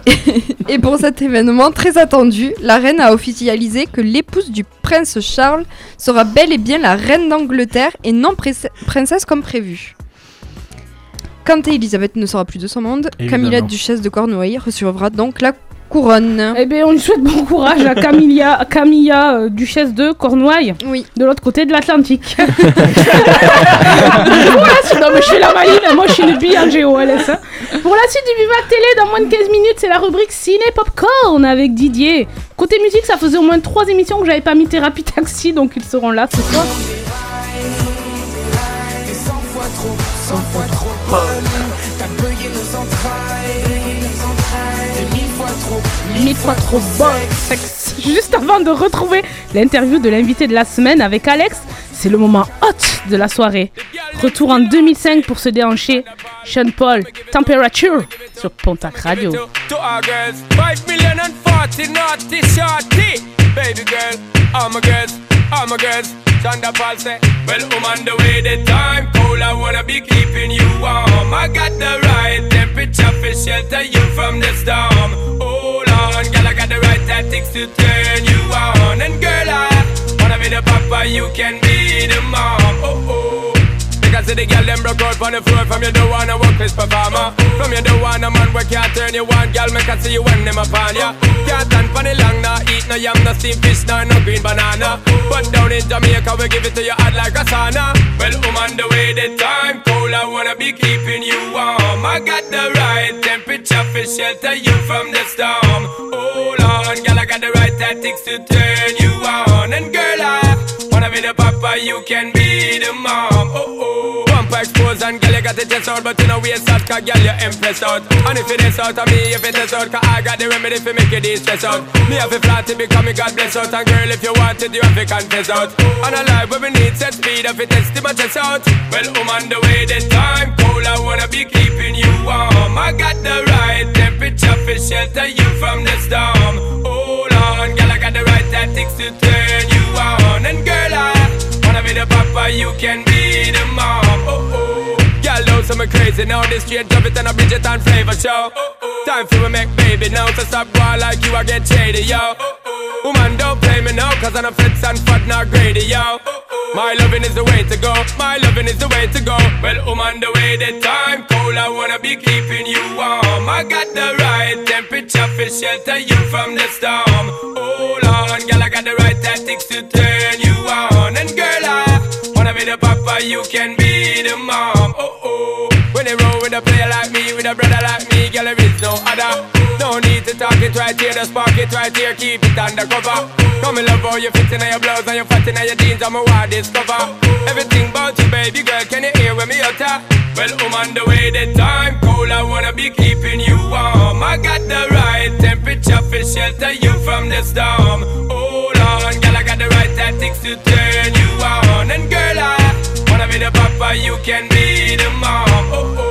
Et pour cet événement très attendu, la reine a officialisé que l'épouse du prince Charles sera bel et bien la reine d'Angleterre et non princesse comme prévu. Quand Elisabeth ne sera plus de son monde, Évidemment. Camilla duchesse de Cornouailles recevra donc la couronne. Eh bien, on lui souhaite bon courage à Camilla, Camilla euh, duchesse de Cornouailles. Oui. De l'autre côté de l'Atlantique. voilà, c'est- non, mais je fais la maline, moi je suis une bille en GOLS. hein. Pour la suite du Vivac Télé, dans moins de 15 minutes, c'est la rubrique Ciné Popcorn avec Didier. Côté musique, ça faisait au moins 3 émissions que j'avais pas mis Thérapie Taxi, donc ils seront là ce soir. Fois trop bon sexe. Juste avant de retrouver l'interview de l'invité de la semaine avec Alex, c'est le moment hot de la soirée. Retour en 2005 pour se déhancher. Sean Paul, Temperature sur Pontac Radio. To our girls, 5 million and 40 naughty shorty. Baby girl, all my girls, All my girls, Chanda Paul say, well, I'm on the way, the time cold, I wanna be keeping you warm. I got the right temperature for shelter you from the storm. Hold on, girl, I got the right tactics to turn you on. And girl, I wanna be the papa, you can be the mom. Oh, oh. Because the girl them broke out on the floor. From you don't wanna work this performer From you don't wanna man where can't turn you on. Girl, me can see you when them upon ya. Can't stand for the long, nah Eat no yam, no steamed fish, nah, no green banana. But down in Jamaica, we give it to you hot like a sauna. Well, I'm the way, the time cold I wanna be keeping you warm. I got the right temperature for shelter you from the storm. Hold on, girl, I got the right tactics to turn you on. And girl, I be the papa, you can be the mom. Oh, oh. Bumper expose and girl, you got the chest out But you know waist out, cause girl, you impressed out. And if it is out of me, if it is out Cause I got the remedy for make you de-stress out. Me have a flat to become me God bless out. And girl, if you want it, you have to confess out. And a life where we need set speed If it test my chest out. Well, I'm on the way, the time cold I wanna be keeping you warm. I got the right temperature for shelter you from the storm. Hold on, girl, I got the right tactics to turn you on And girl, I wanna be the papa, you can be the mom. Oh oh. Girl, know some crazy now. This straight drop it and a Bridget and flavor show. Time for me make baby now. So stop going like you, I get shady, yo. Woman, don't play me now, cause I'm a fits and fat, not greedy, yo. My loving is the way to go. My loving is the way to go. Well, I'm the way, the time cold. I wanna be keeping you warm. I got the right temperature for shelter you from the storm. Hold on, girl, I got the right tactics to turn you on. And girl, I wanna be the papa, you can be the mom. Oh oh. When they roll with a player like me, with a brother like me, girl, there is no other. No need to talk it right here, just spark it right here, keep it undercover. Come in love how you fit in your blouse and you fat in your jeans, I'm a wild discover. Everything about you, baby girl, can you hear when me utter? Well, I'm on the way, the time cold, I wanna be keeping you warm. I got the right temperature for shelter you from the storm. Hold on, girl, I got the right tactics to turn you on. And girl, I wanna be the papa, you can be the mom. Oh oh.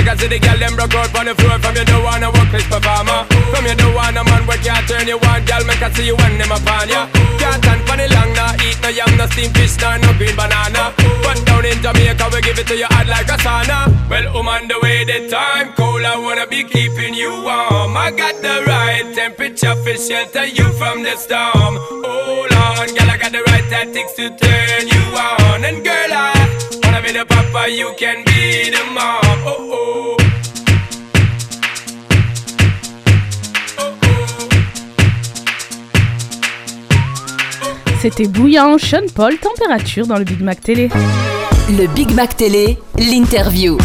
Because the girl them broke out on the floor. From you don't wanna work this performer From you don't wanna man where can't turn you on Girl, me can see you when them upon ya. Can't stand for the long, nah Eat no yam, no steamed fish, nah, no green banana. But down in Jamaica, we give it to you hot like a sauna. Well, I'm on the way, the time cold I wanna be keeping you warm. I got the right temperature for shelter you from the storm. Hold on, girl, I got the right tactics to turn you on. And girl, I wanna be the papa, you can be the mom Oh, oh C'était bouillant, Sean Paul, température dans le Big Mac Télé. Le Big Mac Télé, l'interview.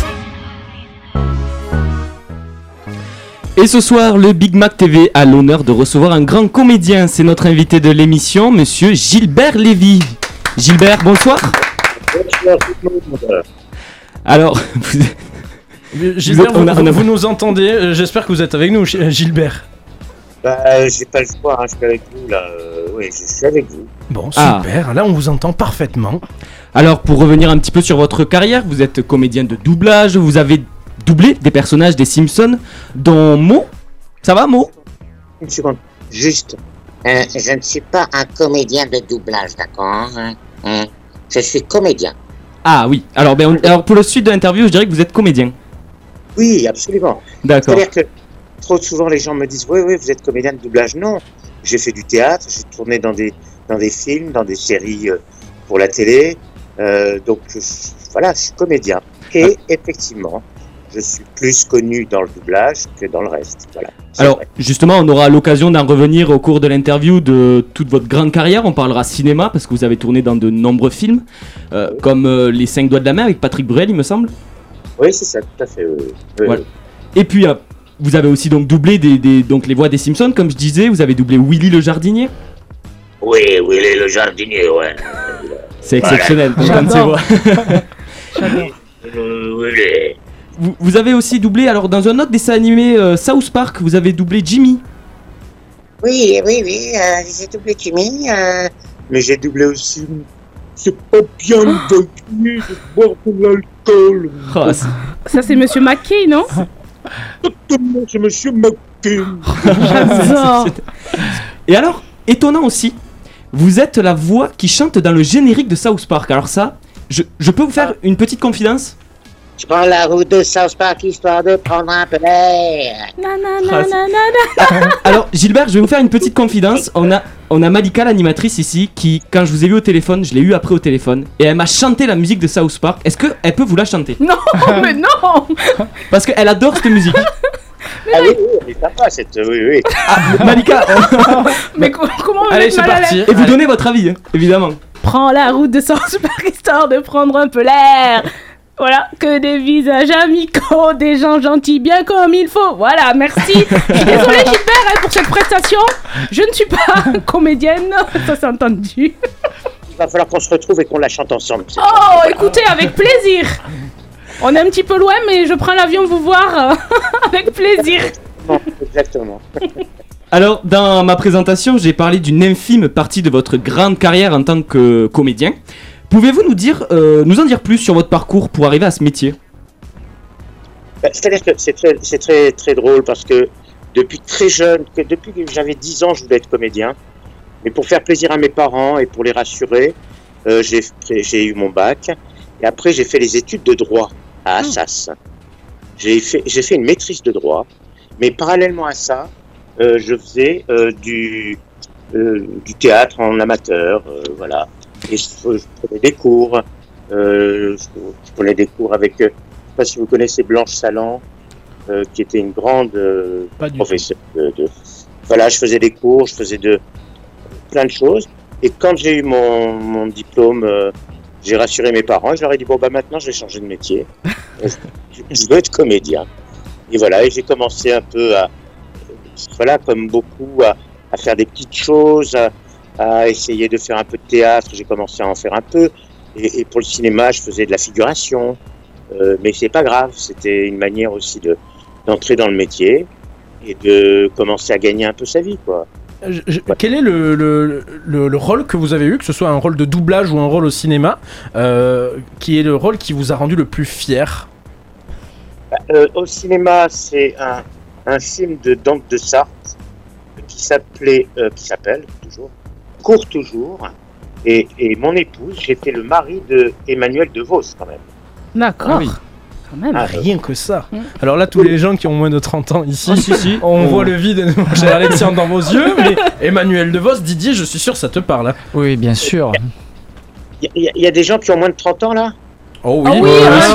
Et ce soir, le Big Mac TV a l'honneur de recevoir un grand comédien. C'est notre invité de l'émission, monsieur Gilbert Lévy. Gilbert, bonsoir. Alors, vous- Gilbert, Vous êtes- on a- vous, on a- vous nous entendez Euh, J'espère que vous êtes avec nous, G- Gilbert. Bah, j'ai pas le choix, hein, je suis avec vous là. Euh, oui, je suis avec vous. Bon, Ah. super. Là, on vous entend parfaitement. Alors, pour revenir un petit peu sur votre carrière, vous êtes comédien de doublage, vous avez doublé des personnages des Simpsons, dont Mo. Ça va, Mo? Une seconde, juste. Euh, je ne suis pas un comédien de doublage, d'accord hein. Je suis comédien. Ah oui. Alors, ben, on- alors, pour le suite de l'interview, je dirais que vous êtes comédien. Oui, absolument. D'accord. C'est-à-dire que trop souvent les gens me disent Oui, oui, vous êtes comédien de doublage. Non, j'ai fait du théâtre, j'ai tourné dans des, dans des films, dans des séries euh, pour la télé. Euh, donc je- voilà, je suis comédien. Et effectivement, je suis plus connu dans le doublage que dans le reste. Voilà. Alors, vrai. justement, on aura l'occasion d'en revenir au cours de l'interview de toute votre grande carrière. On parlera cinéma parce que vous avez tourné dans de nombreux films, euh, comme euh, Les 5 doigts de la main avec Patrick Bruel, il me semble. Oui, c'est ça, tout à fait. Voilà. Et puis, euh, vous avez aussi donc doublé des, des- donc les voix des Simpsons, comme je disais. Vous avez doublé Willy le jardinier. Oui, oui, il est le jardinier, ouais. C'est Voilà. exceptionnel. d'entendre ces voix. Euh, oui, il est- vous, vous avez aussi doublé, alors dans un autre dessin animé euh, South Park, vous avez doublé Jimmy. Oui, oui, oui, euh, j'ai doublé Jimmy. Euh, Mais j'ai doublé aussi. C'est pas bien de de boire de l'alcool. Ah, c'est- Ça, c'est Monsieur McKay, non? Exactement, c'est monsieur McKay. J'adore. Et alors, étonnant aussi, vous êtes la voix qui chante dans le générique de South Park. Alors ça, je, je peux vous faire une petite confidence? Je prends la route de South Park histoire de prendre un peu d'air. Alors Gilbert, je vais vous faire une petite confidence. On a, on a Malika, l'animatrice ici, qui, quand je vous ai vu au téléphone, je l'ai eu après au téléphone, et elle m'a chanté la musique de South Park. Est-ce qu'elle peut vous la chanter? Non, mais non Parce qu'elle adore cette musique. Ah oui, oui, elle est sympa cette. Oui, oui. Malika, Mais co- comment on Allez, c'est parti. et vous donnez votre avis, hein, évidemment. Prends la route de South Park histoire de prendre un peu l'air. Voilà, que des visages amicaux, des gens gentils bien comme il faut. Voilà, merci. Je suis désolée Gilbert hein, pour cette prestation. Je ne suis pas comédienne, ça s'est entendu. Il va falloir qu'on se retrouve et qu'on la chante ensemble. Oh, écoutez, avec plaisir. On est un petit peu loin, mais je prends l'avion vous voir euh, avec plaisir. Exactement. Alors, dans ma présentation, j'ai parlé d'une infime partie de votre grande carrière en tant que comédien. Pouvez-vous nous dire, euh, nous en dire plus sur votre parcours pour arriver à ce métier? Bah, C'est-à-dire que c'est très, c'est très, très drôle parce que depuis très jeune, que depuis que j'avais 10 ans, je voulais être comédien. Mais pour faire plaisir à mes parents et pour les rassurer, euh, j'ai eu mon bac. Et après, j'ai fait les études de droit à Assas. J'ai fait, une maîtrise de droit. Mais parallèlement à ça, euh, je faisais euh, du, du théâtre en amateur. voilà. Et je, prenais des cours. Euh, je, je prenais des cours avec, euh, je sais pas si vous connaissez Blanche Salan, euh, qui était une grande euh, professeure de, de- Voilà, je faisais des cours, je faisais de plein de choses. Et quand j'ai eu mon, mon diplôme, euh, j'ai rassuré mes parents et je leur ai dit bon bah maintenant je vais changer de métier. Je, je veux être comédien. Et voilà, et j'ai commencé un peu à, voilà, comme beaucoup, à, à faire des petites choses, à, à essayer de faire un peu de théâtre. J'ai commencé à en faire un peu. Et, et pour le cinéma, je faisais de la figuration. Euh, mais c'est pas grave, c'était une manière aussi de d'entrer dans le métier et de commencer à gagner un peu sa vie, quoi. Je- je- quel est le, le- le- le rôle que vous avez eu, que ce soit un rôle de doublage ou un rôle au cinéma, euh, qui est le rôle qui vous a rendu le plus fier? Euh, au cinéma, c'est un, un film de Dante de Sarthe qui s'appelait, euh, qui s'appelle toujours, Court toujours. Et, et mon épouse, j'étais le mari de Emmanuel De Vos, quand même. D'accord. Ah oui. Quand même. Ah, rien que ça. Mm. Alors là, tous les gens qui ont moins de 30 ans ici, Ah, si, si. on Oh. voit le vide, cher Alexandre, dans vos yeux, mais Emmanuel DeVos, Didier, je suis sûr, ça te parle. hein. Oui, bien sûr. Il y, a- il y a des gens qui ont moins de 30 ans, là? Oh oui,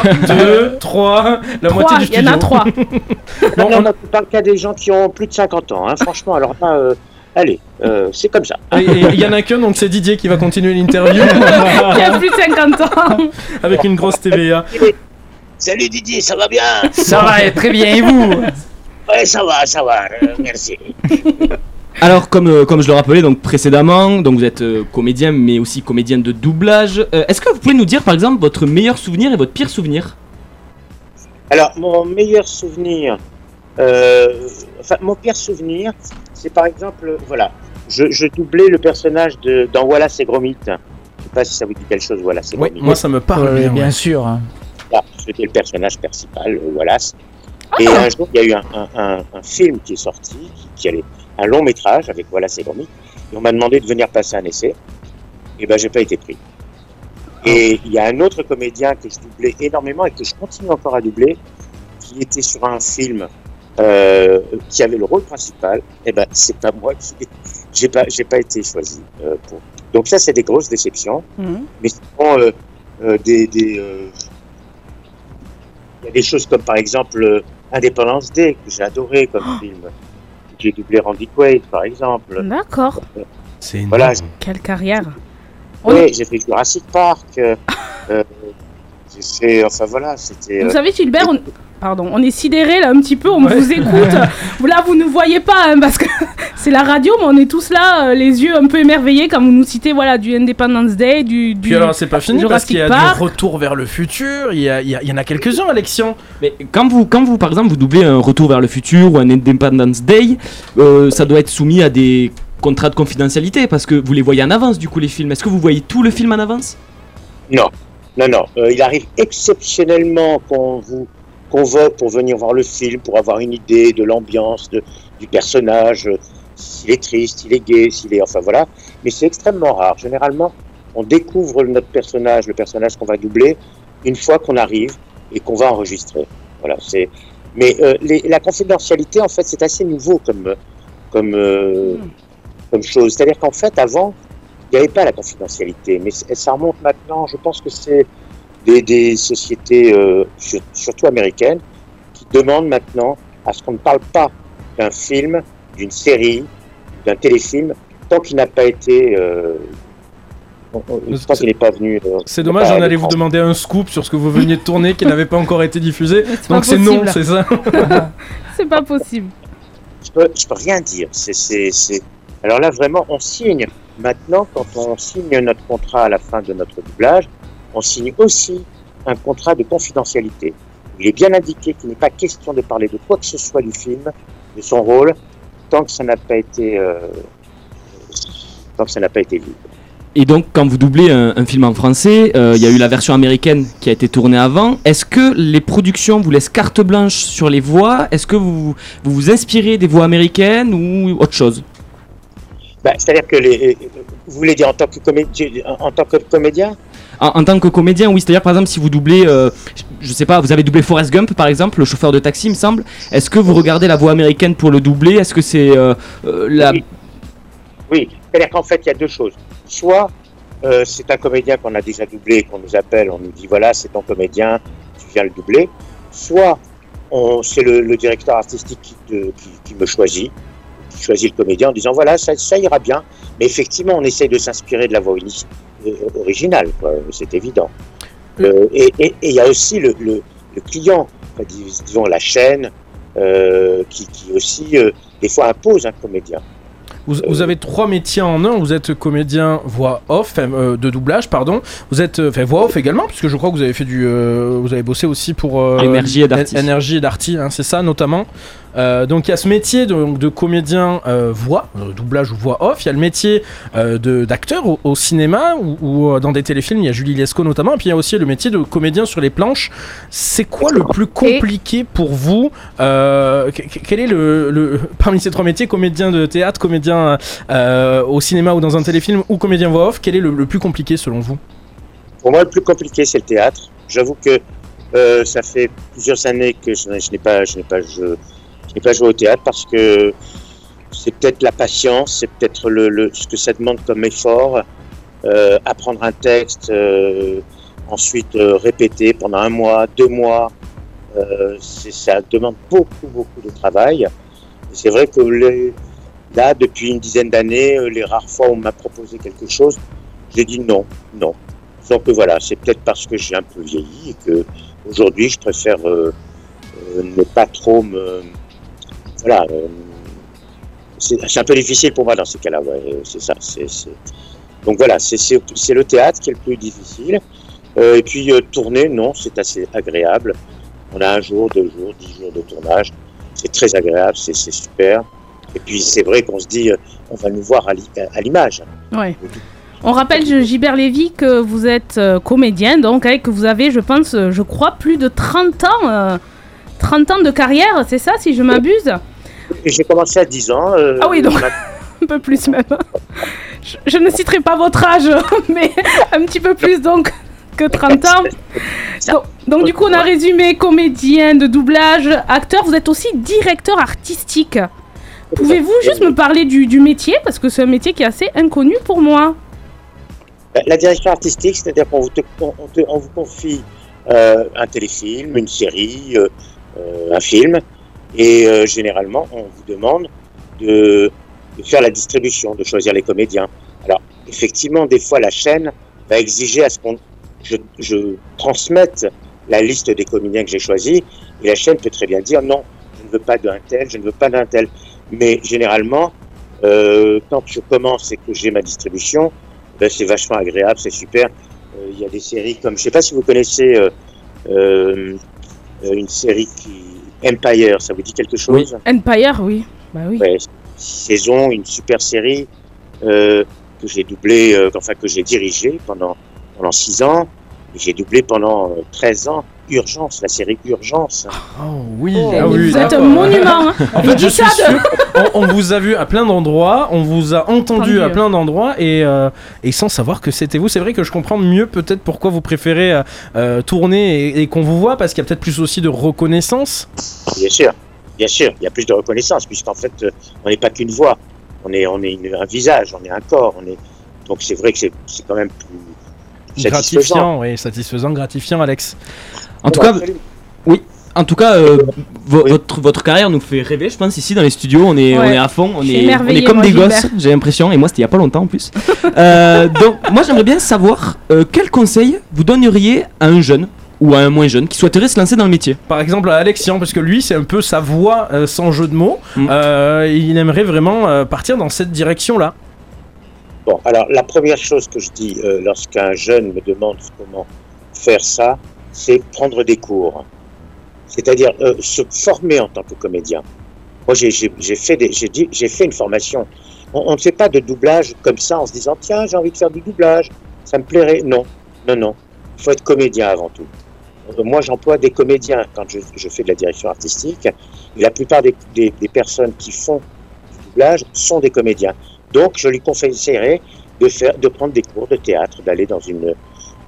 Un, deux, trois, la Trois, moitié du il y en studio. a trois. Non, non, non, tu parles qu'à des gens qui ont plus de 50 ans, hein. franchement, alors là, euh, allez, euh, c'est comme ça. Et il y en a qu'un, donc c'est Didier qui va continuer l'interview Il a plus de 50 ans. avec une grosse TVA. Salut Didier, ça va bien? Ça va très bien, et vous? Ouais, ça va, ça va, euh, merci. Alors, comme, euh, comme je le rappelais donc précédemment, donc vous êtes euh, comédien, mais aussi comédien de doublage. Euh, Est-ce que vous pouvez nous dire, par exemple, votre meilleur souvenir et votre pire souvenir? Alors, mon meilleur souvenir, euh, enfin, mon pire souvenir, c'est par exemple, voilà, je, je doublais le personnage de, dans Wallace et Gromit. Je sais pas si ça vous dit quelque chose, Wallace et Oui, Gromit. moi ça me parle Oui, bien. bien ouais. sûr. hein. C'était le personnage principal, euh, Wallace. Et un jour, il y a eu un, un- un- un film qui est sorti, qui, qui allait, un long métrage avec Wallace et Gromit. Et on m'a demandé de venir passer un essai. Et ben, j'ai pas été pris. Et il y a un autre comédien que je doublais énormément et que je continue encore à doubler, qui était sur un film euh, qui avait le rôle principal. Et ben, c'est pas moi qui, j'ai pas, j'ai pas été choisi euh, pour. Donc ça, c'est des grosses déceptions. Mhm. Mais sinon, euh, euh, des, des, euh, il y a des choses comme par exemple Independence Day que j'ai adoré comme film. J'ai doublé Randy Quaid par exemple. D'accord. C'est Voilà. Quelle carrière. Oui, j'ai fait Jurassic Park. j'ai fait, enfin voilà, c'était. Vous euh, savez, Gilbert, on... pardon, on est sidéré là un petit peu, on vous écoute. Vous, là, vous ne voyez pas hein, parce que c'est la radio, mais on est tous là, euh, les yeux un peu émerveillés quand vous nous citez voilà, du Independence Day, du. du Puis alors c'est pas fini parce qu'il y a Park. du retour vers le futur, il y, a- il y a- il y en a quelques-uns, Alexion. Mais quand vous, quand vous, par exemple, vous doublez un Retour vers le futur ou un Independence Day, euh, ça doit être soumis à des contrats de confidentialité parce que vous les voyez en avance, du coup, les films. Est-ce que vous voyez tout le film en avance? Non, non, non. Euh, il arrive exceptionnellement qu'on vous convoque pour venir voir le film, pour avoir une idée de l'ambiance, de, du personnage. s'il est triste, s'il est gay, s'il est, enfin voilà. Mais c'est extrêmement rare. Généralement, on découvre notre personnage, le personnage qu'on va doubler, une fois qu'on arrive et qu'on va enregistrer. Voilà, c'est. Mais euh, les- la confidentialité, en fait, c'est assez nouveau comme comme euh, comme chose. C'est-à-dire qu'en fait, avant, il n'y avait pas la confidentialité, mais ça remonte maintenant. Je pense que c'est des, des sociétés, euh, sur- surtout américaines, qui demandent maintenant à ce qu'on ne parle pas d'un film, d'une série, d'un téléfilm, tant qu'il n'a pas été, euh, tant qu'il n'est pas venu. euh, C'est dommage, on allait vous demander un scoop sur ce que vous veniez de tourner qui n'avait pas encore été diffusé. Donc c'est non, possible. c'est ça C'est pas possible. je peux, je peux rien dire. C'est, c'est, c'est... Alors là, vraiment, on signe. Maintenant, quand on signe notre contrat à la fin de notre doublage, on signe aussi un contrat de confidentialité. Il est bien indiqué qu'il n'est pas question de parler de quoi que ce soit du film, de son rôle, tant que ça n'a pas été, euh, tant que ça n'a pas été vu. Et donc, quand vous doublez un, film en français, euh, il y a eu la version américaine qui a été tournée avant. Est-ce que les productions vous laissent carte blanche sur les voix? Est-ce que vous vous inspirez des voix américaines ou autre chose? Bah, c'est-à-dire que les, vous voulez dire en tant que comédien, en, tant que comédien? En, en tant que comédien, oui, c'est-à-dire par exemple si vous doublez, euh, je sais pas, vous avez doublé Forrest Gump par exemple, le chauffeur de taxi, il me semble. Est-ce que vous regardez la voix américaine pour le doubler? Est-ce que c'est euh, euh, la Oui, c'est-à-dire qu'en fait, il y a deux choses. Soit euh, c'est un comédien qu'on a déjà doublé, qu'on nous appelle, on nous dit voilà, c'est ton comédien, tu viens le doubler. Soit c'est le, le directeur artistique qui, te- qui- qui me choisit, choisit le comédien en disant voilà, ça, ça ira bien. Mais effectivement, on essaye de s'inspirer de la voix euh, originale, c'est évident. Euh, et il y a aussi le, le- le client, enfin, dis- disons la chaîne, euh, qui, qui aussi, euh, des fois, impose un comédien. Vous, vous avez trois métiers en un. Vous êtes comédien voix off, euh, de doublage, pardon. Vous êtes euh, enfin, voix off également, puisque je crois que vous avez fait du, euh, vous avez bossé aussi pour euh, Énergie et Darty. Énergie et Darty, hein, c'est ça notamment. Euh, donc il y a ce métier de, donc, de comédien euh, voix, euh, doublage ou voix off. Il y a le métier euh, de d'acteur au, au cinéma ou, ou, euh, dans des téléfilms. Il y a Julie Lescaut notamment. Et puis il y a aussi le métier de comédien sur les planches. C'est quoi le plus compliqué pour vous Euh, que- que- Quel est le, le- parmi ces trois métiers, comédien de théâtre, comédien euh, au cinéma ou dans un téléfilm ou comédien voix off Quel est le, le plus compliqué selon vous? Pour moi, le plus compliqué, c'est le théâtre. J'avoue que euh, ça fait plusieurs années que je, je n'ai pas, je n'ai pas, je, je n'ai pas joué au théâtre parce que c'est peut-être la patience, c'est peut-être le, le- ce que ça demande comme effort. Euh, apprendre un texte, euh, ensuite euh, répéter pendant un mois, deux mois, euh, ça demande beaucoup, beaucoup de travail. C'est vrai que les- là, depuis une dizaine d'années, euh, les rares fois où on m'a proposé quelque chose, j'ai dit non, non. Donc que voilà, c'est peut-être parce que j'ai un peu vieilli et que aujourd'hui je préfère euh, euh, ne pas trop me. Voilà. euh, c'est un peu difficile pour moi dans ces cas-là, ouais, euh, c'est ça. Donc voilà, c'est le théâtre qui est le plus difficile. Euh, et puis euh, tourner, non, c'est assez agréable. On a un jour, deux jours, dix jours de tournage. C'est très agréable, c'est super. Et puis c'est vrai qu'on se dit, euh, on va nous voir à l'i- à l'image. Ouais. On rappelle, Gilbert Lévy, que vous êtes comédien, donc, et que vous avez, je pense, je crois, plus de 30 ans, euh, 30 ans de carrière, c'est ça, si je m'abuse? J'ai commencé à 10 ans. euh, Ah oui, donc un peu plus même. Je, je ne citerai pas votre âge, mais un petit peu plus donc que 30 ans. Donc, donc, du coup, on a résumé comédien de doublage, acteur, vous êtes aussi directeur artistique. Pouvez-vous juste me parler du, du métier? Parce que c'est un métier qui est assez inconnu pour moi. La direction artistique, c'est-à-dire qu'on vous, on- on confie euh, un téléfilm, une série, euh, un film, et euh, généralement, on vous demande de, faire la distribution, de choisir les comédiens. Alors, effectivement, des fois, la chaîne va exiger à ce qu'on je, transmette la liste des comédiens que j'ai choisis, et la chaîne peut très bien dire non, je ne veux pas d'un tel, je ne veux pas d'un tel. Mais généralement, euh, quand je commence et que j'ai ma distribution, ben, c'est vachement agréable, c'est super. Euh, Il y a des séries comme, je sais pas si vous connaissez euh, une série qui Empire, ça vous dit quelque chose? Empire, oui. Bah oui. Ouais, saisons, une super série euh, que j'ai doublé, euh, enfin que j'ai dirigé pendant pendant six ans. Et J'ai doublé pendant euh, 13 ans Urgence, la série Urgence. Oh oui, Oh, ah oui, vous êtes un monument, hein. En Il fait, dit je suis ça de- sûr, on, on vous a vu à plein d'endroits, on vous a entendu à plein d'endroits et, euh, et sans savoir que c'était vous. C'est vrai que je comprends mieux peut-être pourquoi vous préférez euh, euh, tourner et, et qu'on vous voit parce qu'il y a peut-être plus aussi de reconnaissance. Bien sûr, bien sûr, il y a plus de reconnaissance puisqu'en fait, on n'est pas qu'une voix, on est, on est une- un visage, on est un corps, on est. Donc c'est vrai que c'est c'est quand même plus satisfaisant. Gratifiant, oui, satisfaisant, gratifiant, Alex. En tout cas, oui. En tout cas, euh, vo- votre, votre carrière nous fait rêver, je pense, ici dans les studios. On est, Ouais. on est à fond, on est, on est comme moi, des gosses, j'ai l'impression. Et moi, c'était il y a pas longtemps en plus. Euh, donc, moi, j'aimerais bien savoir euh, quel conseil vous donneriez à un jeune ou à un moins jeune qui souhaiterait se lancer dans le métier? Par exemple, à Alexian, parce que lui, c'est un peu sa voix euh, sans jeu de mots. Mm. Euh, il aimerait vraiment euh, partir dans cette direction-là. Bon, alors la première chose que je dis euh, lorsqu'un jeune me demande comment faire ça, c'est prendre des cours. C'est-à-dire euh, se former en tant que comédien. Moi, j'ai fait, des- dit- fait une formation. On, ne fait pas de doublage comme ça en se disant tiens, j'ai envie de faire du doublage, ça me plairait. Non, non, non. Il faut être comédien avant tout. Euh, Moi, j'emploie des comédiens quand je, je fais de la direction artistique. La plupart des, des- personnes qui font du doublage sont des comédiens. Donc, je lui conseillerais de, faire, de prendre des cours de théâtre, d'aller dans une,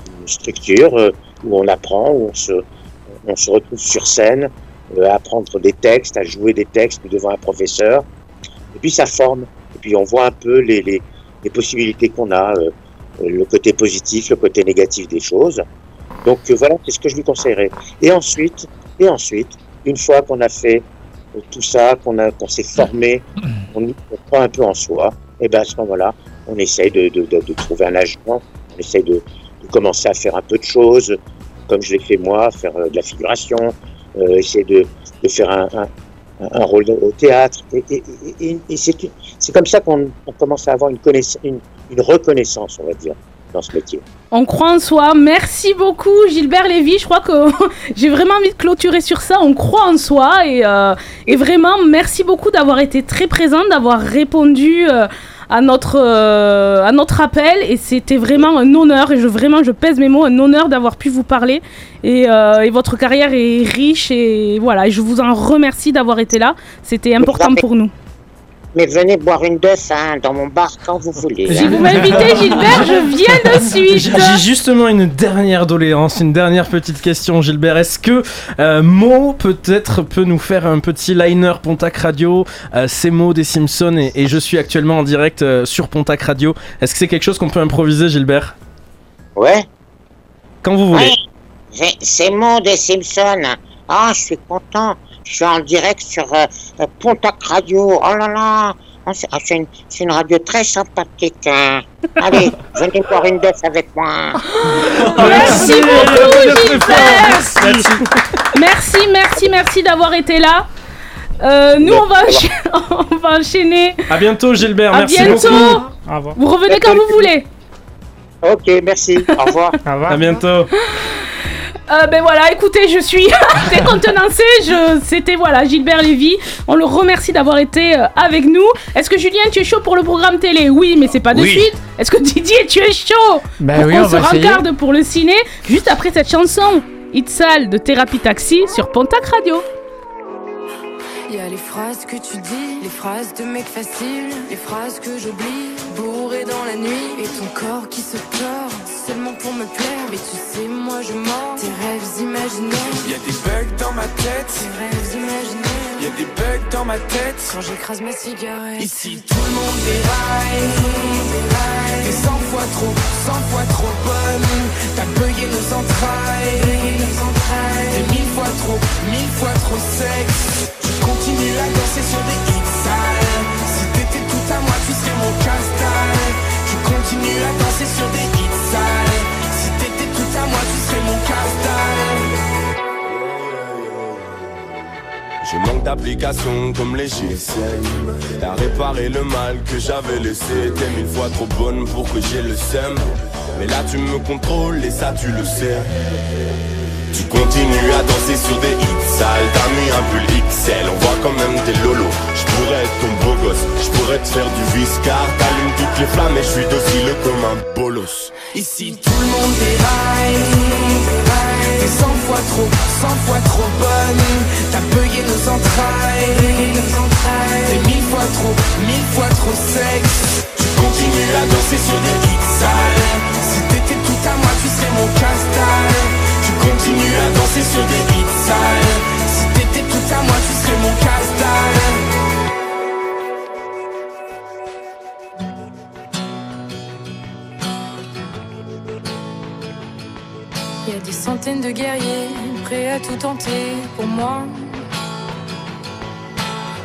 une structure euh, où on apprend, où on se, on se retrouve sur scène, euh, à apprendre des textes, à jouer des textes devant un professeur. Et puis, ça forme. Et puis, on voit un peu les, les, les possibilités qu'on a, euh, euh, le côté positif, le côté négatif des choses. Donc, euh, voilà, c'est ce que je lui conseillerais. Et ensuite, et ensuite, une fois qu'on a fait euh, tout ça, qu'on qu'on s'est formé, on, on croit un peu en soi, et ben à ce moment-là, on essaye de, de, de, de trouver un agent, on essaye de commencer à faire un peu de choses, comme je l'ai fait moi, faire euh, de la figuration, euh, essayer de, de faire un, un, rôle au théâtre. Et, et, c'est comme ça qu'on on commence à avoir une, une, une reconnaissance, on va dire, dans ce métier. On croit en soi. Merci beaucoup, Gilbert Lévy. Je crois que j'ai vraiment envie de clôturer sur ça. On croit en soi. Et, euh, et vraiment, merci beaucoup d'avoir été très présent, d'avoir répondu euh, à, notre, euh, à notre appel. Et c'était vraiment un honneur. Et je, vraiment, je pèse mes mots, un honneur d'avoir pu vous parler. Et, euh, et votre carrière est riche. Et voilà, et je vous en remercie d'avoir été là. C'était important pour nous. Mais venez boire une deuce hein, dans mon bar quand vous voulez. Si hein. vous m'invitez, Gilbert, je viens de suite. J'ai justement une dernière doléance, une dernière petite question, Gilbert. Est-ce que euh, Mo peut-être peut nous faire un petit liner Pontac Radio? Euh, C'est Mo des Simpsons et, et je suis actuellement en direct euh, sur Pontac Radio. Est-ce que c'est quelque chose qu'on peut improviser, Gilbert? Ouais. Quand vous voulez. Ouais. C'est mon des Simpsons. Ah, je suis content. Je suis en direct sur euh, euh, Pontac Radio. Oh là là. Ah, c'est ah, c'est une, radio très sympathique. hein. Allez, venez boire une deuce avec moi. Merci beaucoup, Gilbert. Merci. Merci, merci, merci d'avoir été là. Euh, nous, on va, on va enchaîner. À bientôt, Gilbert. À Merci bientôt. beaucoup. Vous revenez quand vous voulez. Ok, merci. Au revoir. À bientôt. Euh, ben voilà, écoutez, je suis décontenancée. Je... C'était voilà, Gilbert Lévy. On le remercie d'avoir été euh, avec nous. Est-ce que Julien, tu es chaud pour le programme télé? Oui, mais c'est pas de Oui. suite. Est-ce que Didier, tu es chaud Ben pour oui, qu'on on se rencarde pour le ciné juste après cette chanson Hit Sale de Thérapie Taxi sur Pontac Radio. Y a les phrases que tu dis, les phrases de mec facile, les phrases que j'oublie, bourré dans la nuit, et ton corps qui se tord, seulement pour me plaire. Mais tu sais, moi je mens, tes rêves imaginaires, Y a des bugs dans ma tête, tes rêves imaginaires, y a des bugs dans ma tête. quand j'écrase ma cigarette. Ici tout le monde déraille. T'es 100 fois trop, 100 fois trop bonne. T'as bugué nos entrailles. T'es mille fois trop, mille fois trop sexe. Je continue à danser sur des hits sales. Si t'étais tout à moi, tu serais mon casse-dalle. Je continue à danser sur des hits moi, tu serais mon casse-dalle. Je manque d'application comme les GSM T'as réparé le mal que j'avais laissé. T'es mille fois trop bonne pour que j'ai le seum. Mais là tu me contrôles et ça tu le sais. Tu continues à danser sur des hits sales T'as mis un pull XL, on voit quand même tes lolos Je pourrais être ton beau gosse, je pourrais te faire du viscar T'allumes toutes les flammes et je suis docile comme un bolos Ici tout le monde déraille. T'es 100 fois trop, cent fois trop bonne. T'as bugué nos entrailles. T'es mille fois trop, mille fois trop sexe. Tu continues à danser sur des sales. Si t'étais tout à moi, tu serais mon casse-dalle. Tu continues à danser sur des hits sales. Si t'étais tout à moi, tu serais mon casse-dalle. Y a des centaines de guerriers prêts à tout tenter pour moi.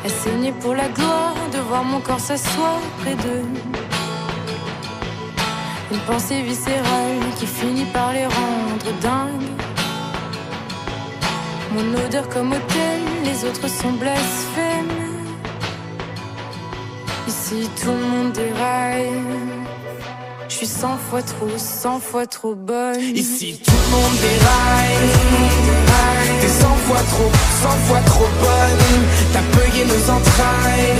À saigner pour la gloire de voir mon corps s'asseoir près d'eux. Une pensée viscérale qui finit par les rendre dingues. Mon odeur comme hôtel, les autres sont blasphèmes. Ici tout le monde déraille. Je suis cent fois trop, cent fois trop bonne. Ici tout le monde déraille. T'es cent fois trop, cent fois trop bonne. T'as bugué nos entrailles.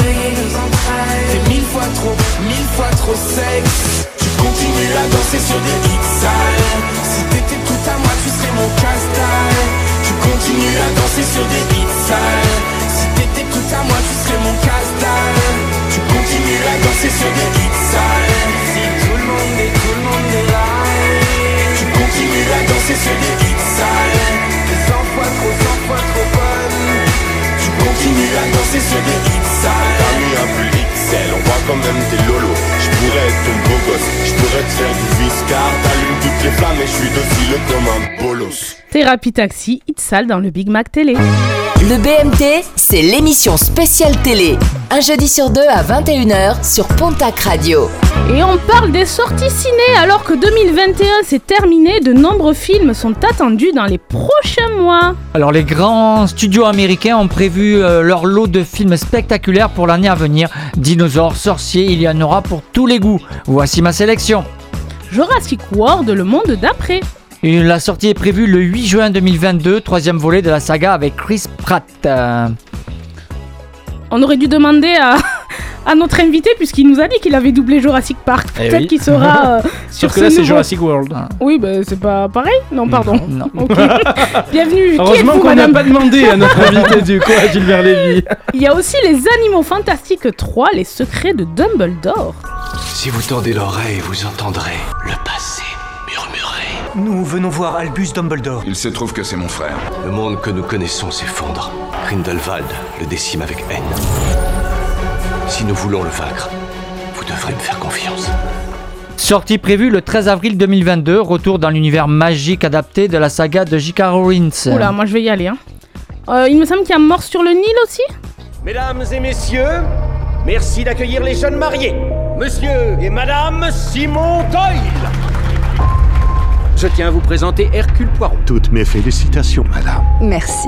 T'es mille fois trop, mille fois trop sexe. Tu continues à danser sur des hits sales. Si t'étais tout à moi, tu serais mon casse-dalle. Tu continues à danser sur des hits sales. Si t'étais tout à moi, tu serais mon casse-dalle. Tu continues à danser sur des hits sales. Si tout le monde est, tout le monde est là. Tu continues à danser sur des hits sales. Cent fois. Tu continues à danser sur des hits. T'as un pull XL, on voit quand même tes lolos. Je pourrais être ton beau gosse, je pourrais te faire du viscar. T'allumes toutes les flammes et je suis docile comme un bolos. Thérapie Taxi, Hit Sale dans le Big Mac Télé. Le BMT, c'est l'émission spéciale télé. Un jeudi sur deux à 21h sur Pontac Radio. Et on parle des sorties ciné alors que 2021 s'est terminé, de nombreux films sont attendus dans les prochains mois. Alors les grands studios américains ont prévu euh, leur lot de films spectaculaires pour l'année à venir. Dinosaures, sorciers, il y en aura pour tous les goûts. Voici ma sélection. Jurassic World, le monde d'après. La sortie est prévue le 8 juin 2022, troisième volet de la saga avec Chris Pratt. Euh, On aurait dû demander à, à notre invité, puisqu'il nous a dit qu'il avait doublé Jurassic Park. Eh Peut-être oui. qu'il sera euh, sur Sauf que ce là, c'est nouveau- Jurassic World. Oui, bah, c'est pas pareil Non, pardon. Non. Ok. Bienvenue. Heureusement qu'on n'a pas demandé à notre invité du coup, à Gilbert Lévy. Il y a aussi les Animaux Fantastiques 3, les secrets de Dumbledore. Si vous tendez l'oreille, vous entendrez le passé. Nous venons voir Albus Dumbledore. Il se trouve que c'est mon frère. Le monde que nous connaissons s'effondre. Grindelwald le décime avec haine. Si nous voulons le vaincre, vous devrez me faire confiance. Sortie prévue le 13 avril 2022, retour dans l'univers magique adapté de la saga de J.K. Rowling. Oula, moi je vais y aller. Hein. Euh, il me semble qu'il y a Mort sur le Nil aussi Mesdames et messieurs, merci d'accueillir les jeunes mariés, monsieur et madame Simon Doyle. Je tiens à vous présenter Hercule Poirot. Toutes mes félicitations, madame. Merci.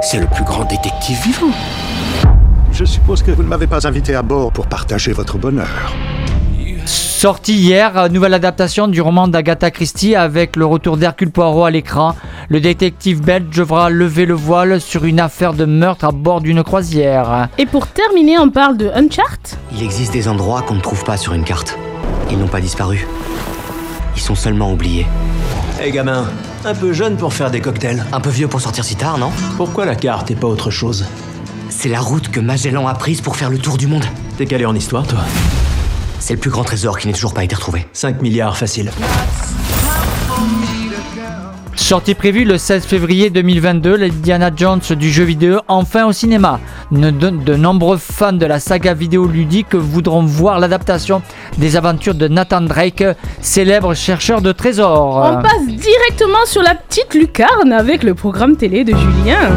C'est le plus grand détective vivant. Je suppose que vous ne m'avez pas invité à bord pour partager votre bonheur. Sortie hier, euh, nouvelle adaptation du roman d'Agatha Christie avec le retour d'Hercule Poirot à l'écran. Le détective belge devra lever le voile sur une affaire de meurtre à bord d'une croisière. Et pour terminer, on parle de Uncharted. Il existe des endroits qu'on ne trouve pas sur une carte. Ils n'ont pas disparu. Ils sont seulement oubliés. Hé gamin, un peu jeune pour faire des cocktails. Un peu vieux pour sortir si tard, non Pourquoi la carte et pas autre chose C'est la route que Magellan a prise pour faire le tour du monde. T'es calé en histoire, toi C'est le plus grand trésor qui n'est toujours pas été retrouvé. 5 milliards facile. Sortie prévue le 16 février 2022, l'Indiana Jones du jeu vidéo enfin au cinéma. De nombreux fans de la saga vidéoludique voudront voir l'adaptation des aventures de Nathan Drake, célèbre chercheur de trésors. On passe directement sur la petite lucarne avec le programme télé de Julien.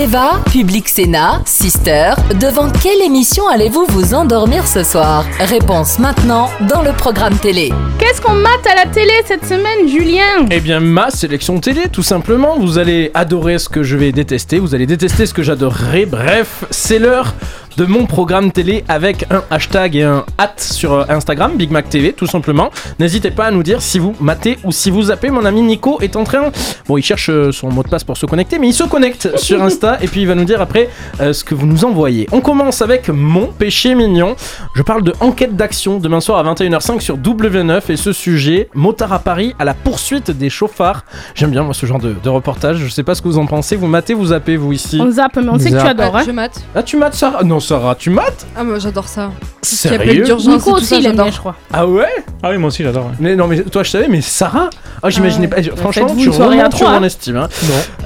Teva, Public Sénat, Sister, devant quelle émission allez-vous vous endormir ce soir? Réponse maintenant dans le programme télé. Qu'est-ce qu'on mate à la télé cette semaine, Julien? Eh bien, ma sélection télé, tout simplement. Vous allez adorer ce que je vais détester, vous allez détester ce que j'adorerai. Bref, c'est l'heure de mon programme télé avec un hashtag et un hat sur euh, Instagram, Big Mac TV, tout simplement. N'hésitez pas à nous dire si vous matez ou si vous zappez. Mon ami Nico est en train. Bon, il cherche euh, son mot de passe pour se connecter, mais il se connecte sur Insta et puis il va nous dire après euh, ce que vous nous envoyez. On commence avec mon péché mignon. Je parle de enquête d'action demain soir à 21h05 sur W9 et ce sujet, motard à Paris à la poursuite des chauffards. J'aime bien moi ce genre de, de reportage. Je sais pas ce que vous en pensez. Vous matez, vous zappez, vous ici? On zappe, mais on sait que tu adores. Hein. Je mate. Ah, tu mates Sarah? Non, Sarah, tu mates Ah, moi j'adore ça. Sérieux d'urgence et Nico aussi, il aime j'adore. bien, je crois. Ah ouais Ah oui, moi aussi j'adore. ouais. Mais non, mais toi je savais, mais Sarah Ah, j'imaginais pas. Franchement, faites-vous tu une soirée à remontes sur trois, mon hein. estime. Hein.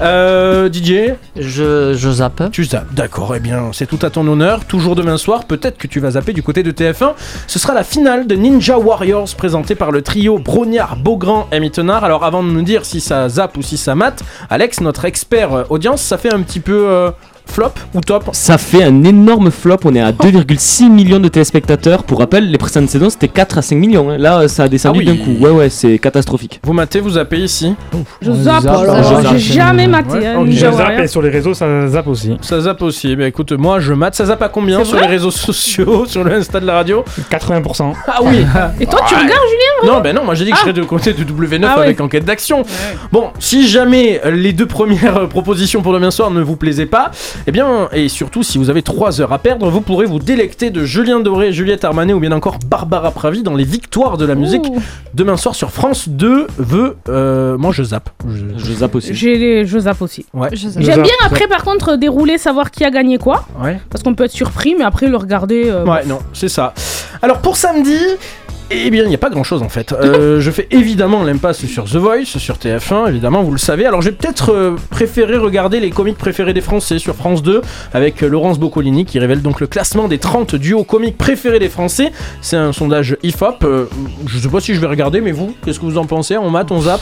Euh, DJ Je, je zappe. Tu zappes, d'accord, eh bien c'est tout à ton honneur. Toujours demain soir, peut-être que tu vas zapper du côté de TF1. Ce sera la finale de Ninja Warriors présentée par le trio Brognard, Beaugrand et Mittenard. Alors avant de nous dire si ça zappe ou si ça mate, Alex, notre expert euh, audience, ça fait un petit peu euh, flop ou top Ça fait un énorme flop, on est à 2,6 millions de téléspectateurs. Pour rappel, les précédentes saisons c'était 4 à 5 millions. hein. Là, ça a descendu Ah oui. d'un coup. Ouais, ouais, c'est catastrophique. Vous matez, vous zappez ici Je On zappe, zappe, alors, on j'ai jamais maté. Hein, ok. Ninja Je zappe Warrior. et sur les réseaux ça zappe aussi. Ça zappe aussi. Eh bien écoute, moi je mate. Ça zappe à combien C'est sur vrai les réseaux sociaux, sur le Insta de la radio 80%. Ah oui Et toi, tu Ouais. regardes, Julien Non, ben non, moi j'ai dit que je serais de côté de W9 Ah avec enquête d'action. Bon, si jamais euh, les deux premières euh, propositions pour demain soir ne vous plaisaient pas, eh bien, et surtout si vous avez 3 heures à perdre, vous pourrez vous délecter de Julien Doré, Juliette Armanet ou bien encore Barbara Pravi dans les victoires de la musique Ouh. demain soir sur France 2. Veut, euh, moi je zappe. Je, Je zappe aussi. J'ai les- Je zappe aussi. Ouais. J'aime bien après, par contre, dérouler, savoir qui a gagné quoi. Ouais. Parce qu'on peut être surpris, mais après le regarder. euh, Ouais, non, c'est ça. Alors pour samedi, eh bien, il n'y a pas grand chose en fait. Euh, je fais évidemment l'impasse sur The Voice, sur TF1, évidemment, vous le savez. Alors j'ai peut-être euh, préféré regarder les comiques préférés des Français sur France 2 avec euh, Laurence Boccolini qui révèle donc le classement des 30 duos comiques préférés des Français. C'est un sondage IFOP. Je sais pas si je vais regarder, mais vous, qu'est-ce que vous en pensez? On mate, on zappe?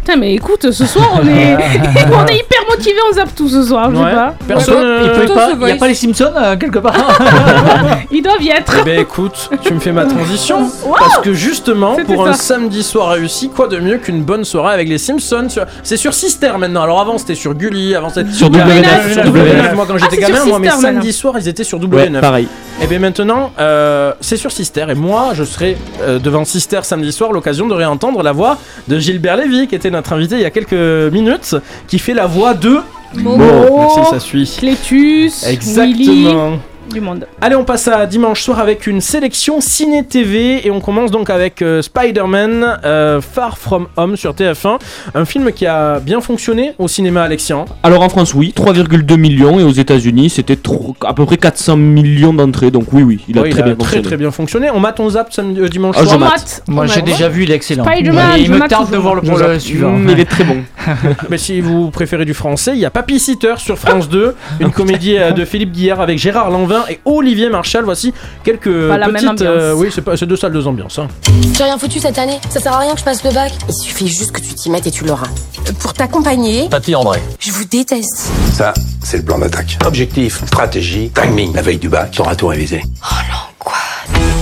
Putain, mais écoute, ce soir, on est, on est hyper motivés, on zappe tout ce soir, je sais pas. Personne. Il euh, peut Plutôt pas, The il y a pas les Simpsons euh, quelque part. Ils doivent y être. Eh ben écoute, tu me fais ma transition Wow parce que justement C'était pour un ça. samedi soir réussi, quoi de mieux qu'une bonne soirée avec les Simpsons sur- C'est sur Sister maintenant. Alors avant c'était sur Gulli, avant c'était Sur Ouais, W9, sur sur W9. W9. Moi quand Ah, j'étais c'est sur gamin, moi mes Sister, samedis soirs ils étaient sur Ouais, W9. pareil. Et bien maintenant euh, c'est sur Sister et moi je serai euh, devant Sister samedi soir l'occasion de réentendre la voix de Gilbert Lévy qui était notre invité il y a quelques minutes, qui fait la voix de Momo, Merci ça suit. Clétus, Willy, Exactement. Du monde. Allez, on passe à dimanche soir avec une sélection ciné-TV et on commence donc avec euh, Spider-Man euh, Far From Home sur TF1, un film qui a bien fonctionné au cinéma Alexian. Alors en France, oui, 3,2 millions et aux États-Unis, c'était à peu près 400 millions d'entrées. Donc oui, oui, il a Ouais, très bien très fonctionné. très bien fonctionné. On mate on zap samedi, euh, dimanche Ah, je soir. mate. Mate. Moi j'ai déjà vu, il est excellent. Spider-Man, il me tarde de voir le, le suivant. Mm, il est très bon. Mais si vous préférez du français, il y a Papy Sitter sur France 2, une comédie euh, de Philippe Guillard avec Gérard Lanvin et Olivier Marchal. Voici quelques Pas la même petites. ambiance. oui, c'est pas- c'est deux salles, deux ambiances. hein. J'ai rien foutu cette année? Ça sert à rien que je passe le bac? Il suffit juste que tu t'y mettes et tu l'auras. Euh, Pour t'accompagner, Papy André. je vous déteste. Ça, c'est le plan d'attaque. Objectif, stratégie, timing. La veille du bac, t'auras tout révisé.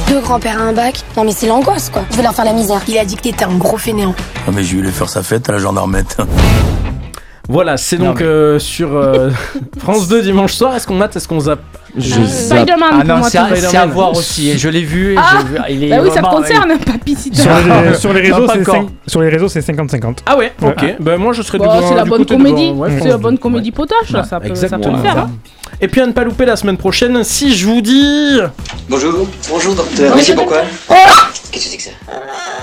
Deux grands-pères à un bac? Non mais c'est l'angoisse quoi. Je vais leur faire la misère. Il a dit que t'étais un gros fainéant. Ah, mais j'ai eu faire sa fête à la gendarmette. Voilà, c'est Non, donc mais- euh, sur euh, France 2 dimanche soir. Est-ce qu'on mate? Est-ce qu'on zappe? Je Euh, zappe. Spider-Man Ah pour non, moi. c'est à, voir aussi. Et je l'ai vu. et Ah j'ai vu- il est Bah oui, ça vraiment- concerne, Papy Sitter. Sur les, sur les réseaux, c'est encore. cinq- sur les réseaux, c'est 50-50. Ah ouais, ok. Ben moi je serais Bon, c'est la bonne comédie. devant- ouais, c'est France la 2. bonne comédie potache, là. Ça peut, ça peut Exactement. le faire. hein. Et puis à ne pas louper la semaine prochaine, si je vous dis. Bonjour. Bonjour, docteur. Mais c'est pourquoi Qu'est-ce que c'est que ça?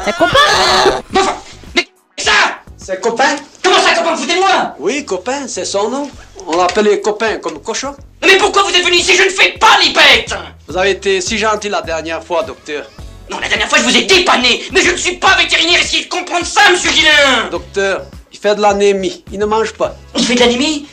C'est copain? C'est copain Comment ça, copain Vous foutez de moi Oui, copain, c'est son nom. On l'appelle les copains comme cochon. Mais pourquoi vous êtes venu ici? Je ne fais pas les bêtes Vous avez été si gentil la dernière fois, docteur. Non, la dernière fois, je vous ai dépanné Mais je ne suis pas vétérinaire, essayez de comprendre ça, monsieur Guillain Docteur, il fait de l'anémie. Il ne mange pas. Il fait de l'anémie?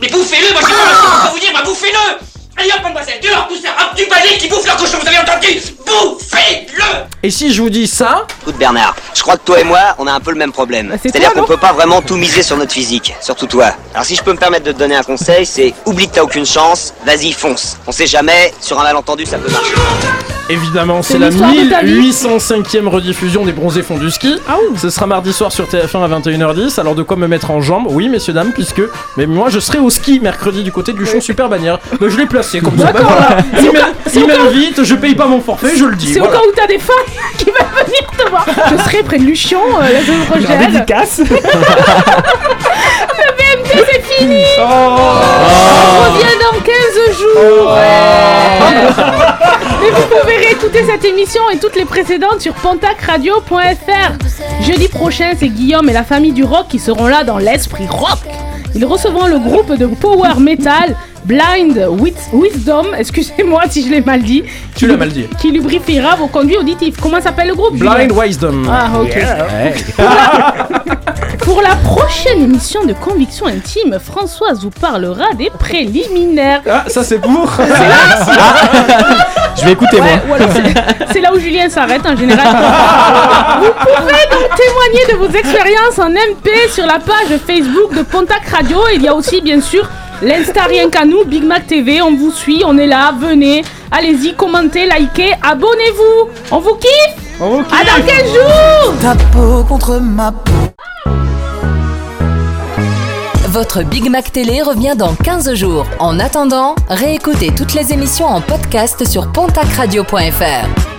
Mais bouffez-le Moi, je sais pas vous dire, bah bouffez-le Allez hop, mademoiselle, dehors, tout ça Hop, du balai qui bouffe leur cochon, vous avez entendu Bouffez-le Et si je vous dis ça Écoute Bernard, je crois que toi et moi, on a un peu le même problème. Bah, c'est C'est-à-dire qu'on peut pas vraiment tout miser sur notre physique, surtout toi. Alors si je peux me permettre de te donner un conseil, c'est oublie que t'as aucune chance, vas-y fonce. On sait jamais, sur un malentendu ça peut marcher. Évidemment, c'est la l'histoire de ta vie 1805e rediffusion des bronzés fonds du ski. Ce sera mardi soir sur TF1 à 21h10. Alors de quoi me mettre en jambe? Oui, messieurs, dames, puisque mais moi je serai au ski mercredi du côté du champ Super Bannière. Mais je l'ai placé comme ça. D'accord. Ben voilà. Il au au m'invite, je paye pas mon forfait, je le dis. C'est au voilà. cas où t'as des fans qui veulent venir te voir. Je serai près de Luchion euh, la semaine prochaine. dédicace. C'est fini. Oh. On revient dans 15 jours. Ouais. Mais vous pouvez réécouter cette émission et toutes les précédentes sur pontacradio.fr Jeudi prochain, c'est Guillaume et la famille du rock qui seront là dans l'esprit rock Ils recevront le groupe de power metal Blind Wis- Wisdom, excusez-moi si je l'ai mal dit, Tu l'as mal dit. qui lubrifiera vos conduits auditifs. Comment s'appelle le groupe? Blind Wisdom. Ah, ok. Pour la prochaine émission de Conviction Intime, Françoise vous parlera des préliminaires. Ah, ça c'est pour. Je vais écouter moi. Ouais, ou alors c'est- c'est là où Julien s'arrête en général. Vous pouvez donc témoigner de vos expériences en MP sur la page Facebook de Pontac Radio. Il y a aussi bien sûr l'Insta rien qu'à nous, Big Mac TV. On vous suit, on est là, venez. Allez-y, commentez, likez, abonnez-vous. On vous kiffe On vous À dans 15 jours Ta peau contre ma peau. Votre Big Mac Télé revient dans 15 jours. En attendant, réécoutez toutes les émissions en podcast sur pontacradio.fr.